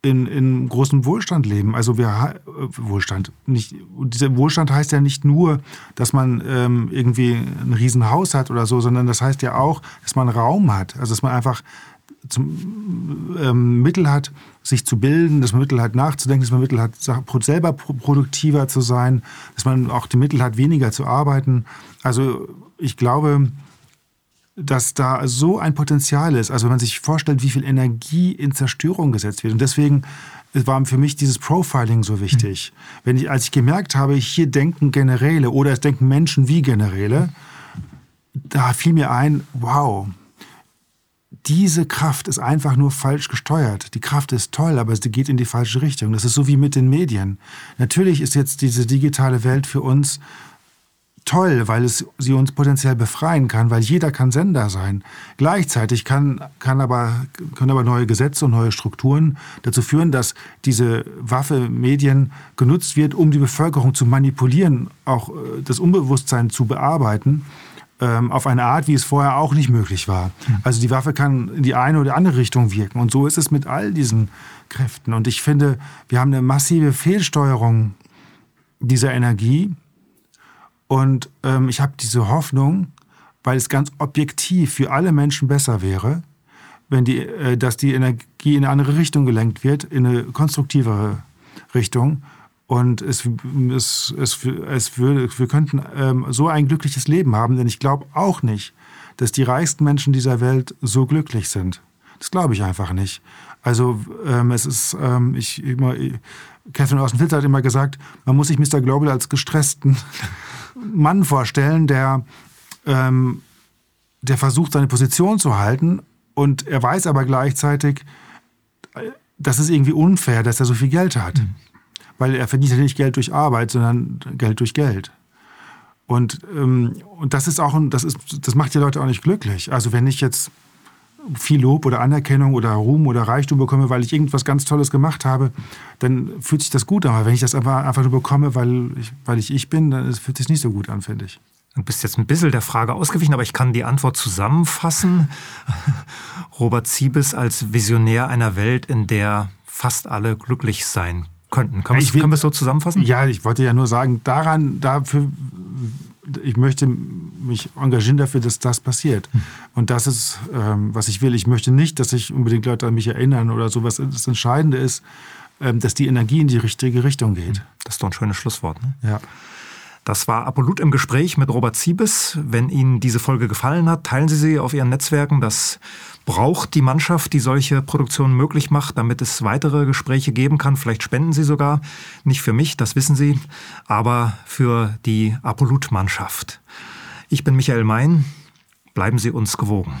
in, in großem Wohlstand leben. Also wir äh, Wohlstand. Nicht, dieser Wohlstand heißt ja nicht nur, dass man ähm, irgendwie ein Riesenhaus hat oder so, sondern das heißt ja auch, dass man Raum hat. Also dass man einfach zum, ähm, Mittel hat, sich zu bilden, dass man Mittel hat, nachzudenken, dass man Mittel hat, selber produktiver zu sein, dass man auch die Mittel hat, weniger zu arbeiten. Also ich glaube, dass da so ein Potenzial ist. Also wenn man sich vorstellt, wie viel Energie in Zerstörung gesetzt wird. Und deswegen war für mich dieses Profiling so wichtig. Mhm. Wenn ich, als ich gemerkt habe, hier denken Generäle oder es denken Menschen wie Generäle, da fiel mir ein, wow, diese Kraft ist einfach nur falsch gesteuert. Die Kraft ist toll, aber sie geht in die falsche Richtung. Das ist so wie mit den Medien. Natürlich ist jetzt diese digitale Welt für uns toll, weil es sie uns potenziell befreien kann, weil jeder kann Sender sein. Gleichzeitig kann, kann aber, können aber neue Gesetze und neue Strukturen dazu führen, dass diese Waffe Medien genutzt wird, um die Bevölkerung zu manipulieren, auch äh, das Unbewusstsein zu bearbeiten ähm, auf eine Art, wie es vorher auch nicht möglich war. Hm. Also die Waffe kann in die eine oder andere Richtung wirken. Und so ist es mit all diesen Kräften. Und ich finde, wir haben eine massive Fehlsteuerung dieser Energie. Und ähm, ich habe diese Hoffnung, weil es ganz objektiv für alle Menschen besser wäre, wenn die, äh, dass die Energie in eine andere Richtung gelenkt wird, in eine konstruktivere Richtung und es, es, es, es würde, wir könnten ähm, so ein glückliches Leben haben, denn ich glaube auch nicht, dass die reichsten Menschen dieser Welt so glücklich sind. Das glaube ich einfach nicht. Also ähm, es ist, ähm, ich immer, Catherine Austin-Filter hat immer gesagt, man muss sich Mr. Global als gestressten Mann vorstellen, der, ähm, der versucht, seine Position zu halten und er weiß aber gleichzeitig, das ist irgendwie unfair, dass er so viel Geld hat. Mhm weil er verdient ja nicht Geld durch Arbeit, sondern Geld durch Geld. Und, ähm, und das ist auch, das, ist, das macht die Leute auch nicht glücklich. Also wenn ich jetzt viel Lob oder Anerkennung oder Ruhm oder Reichtum bekomme, weil ich irgendwas ganz Tolles gemacht habe, dann fühlt sich das gut an. Aber wenn ich das einfach, einfach nur bekomme, weil ich, weil ich ich bin, dann fühlt sich nicht so gut an, finde ich. Du bist jetzt ein bisschen der Frage ausgewichen, aber ich kann die Antwort zusammenfassen. Robert Siebes als Visionär einer Welt, in der fast alle glücklich sein könnten. Können, ich, können wir es so zusammenfassen? Ja, ich wollte ja nur sagen, daran, dafür, ich möchte mich engagieren dafür, dass das passiert. Hm. Und das ist, ähm, was ich will. Ich möchte nicht, dass sich unbedingt Leute an mich erinnern oder sowas. Das Entscheidende ist, ähm, dass die Energie in die richtige Richtung geht. Hm. Das ist doch ein schönes Schlusswort. Ne? Ja. Das war Apolut im Gespräch mit Robert Siebes. Wenn Ihnen diese Folge gefallen hat, teilen Sie sie auf Ihren Netzwerken. Das braucht die Mannschaft, die solche Produktionen möglich macht, damit es weitere Gespräche geben kann. Vielleicht spenden Sie sogar. Nicht für mich, das wissen Sie, aber für die Apolut-Mannschaft. Ich bin Michael Mein. Bleiben Sie uns gewogen.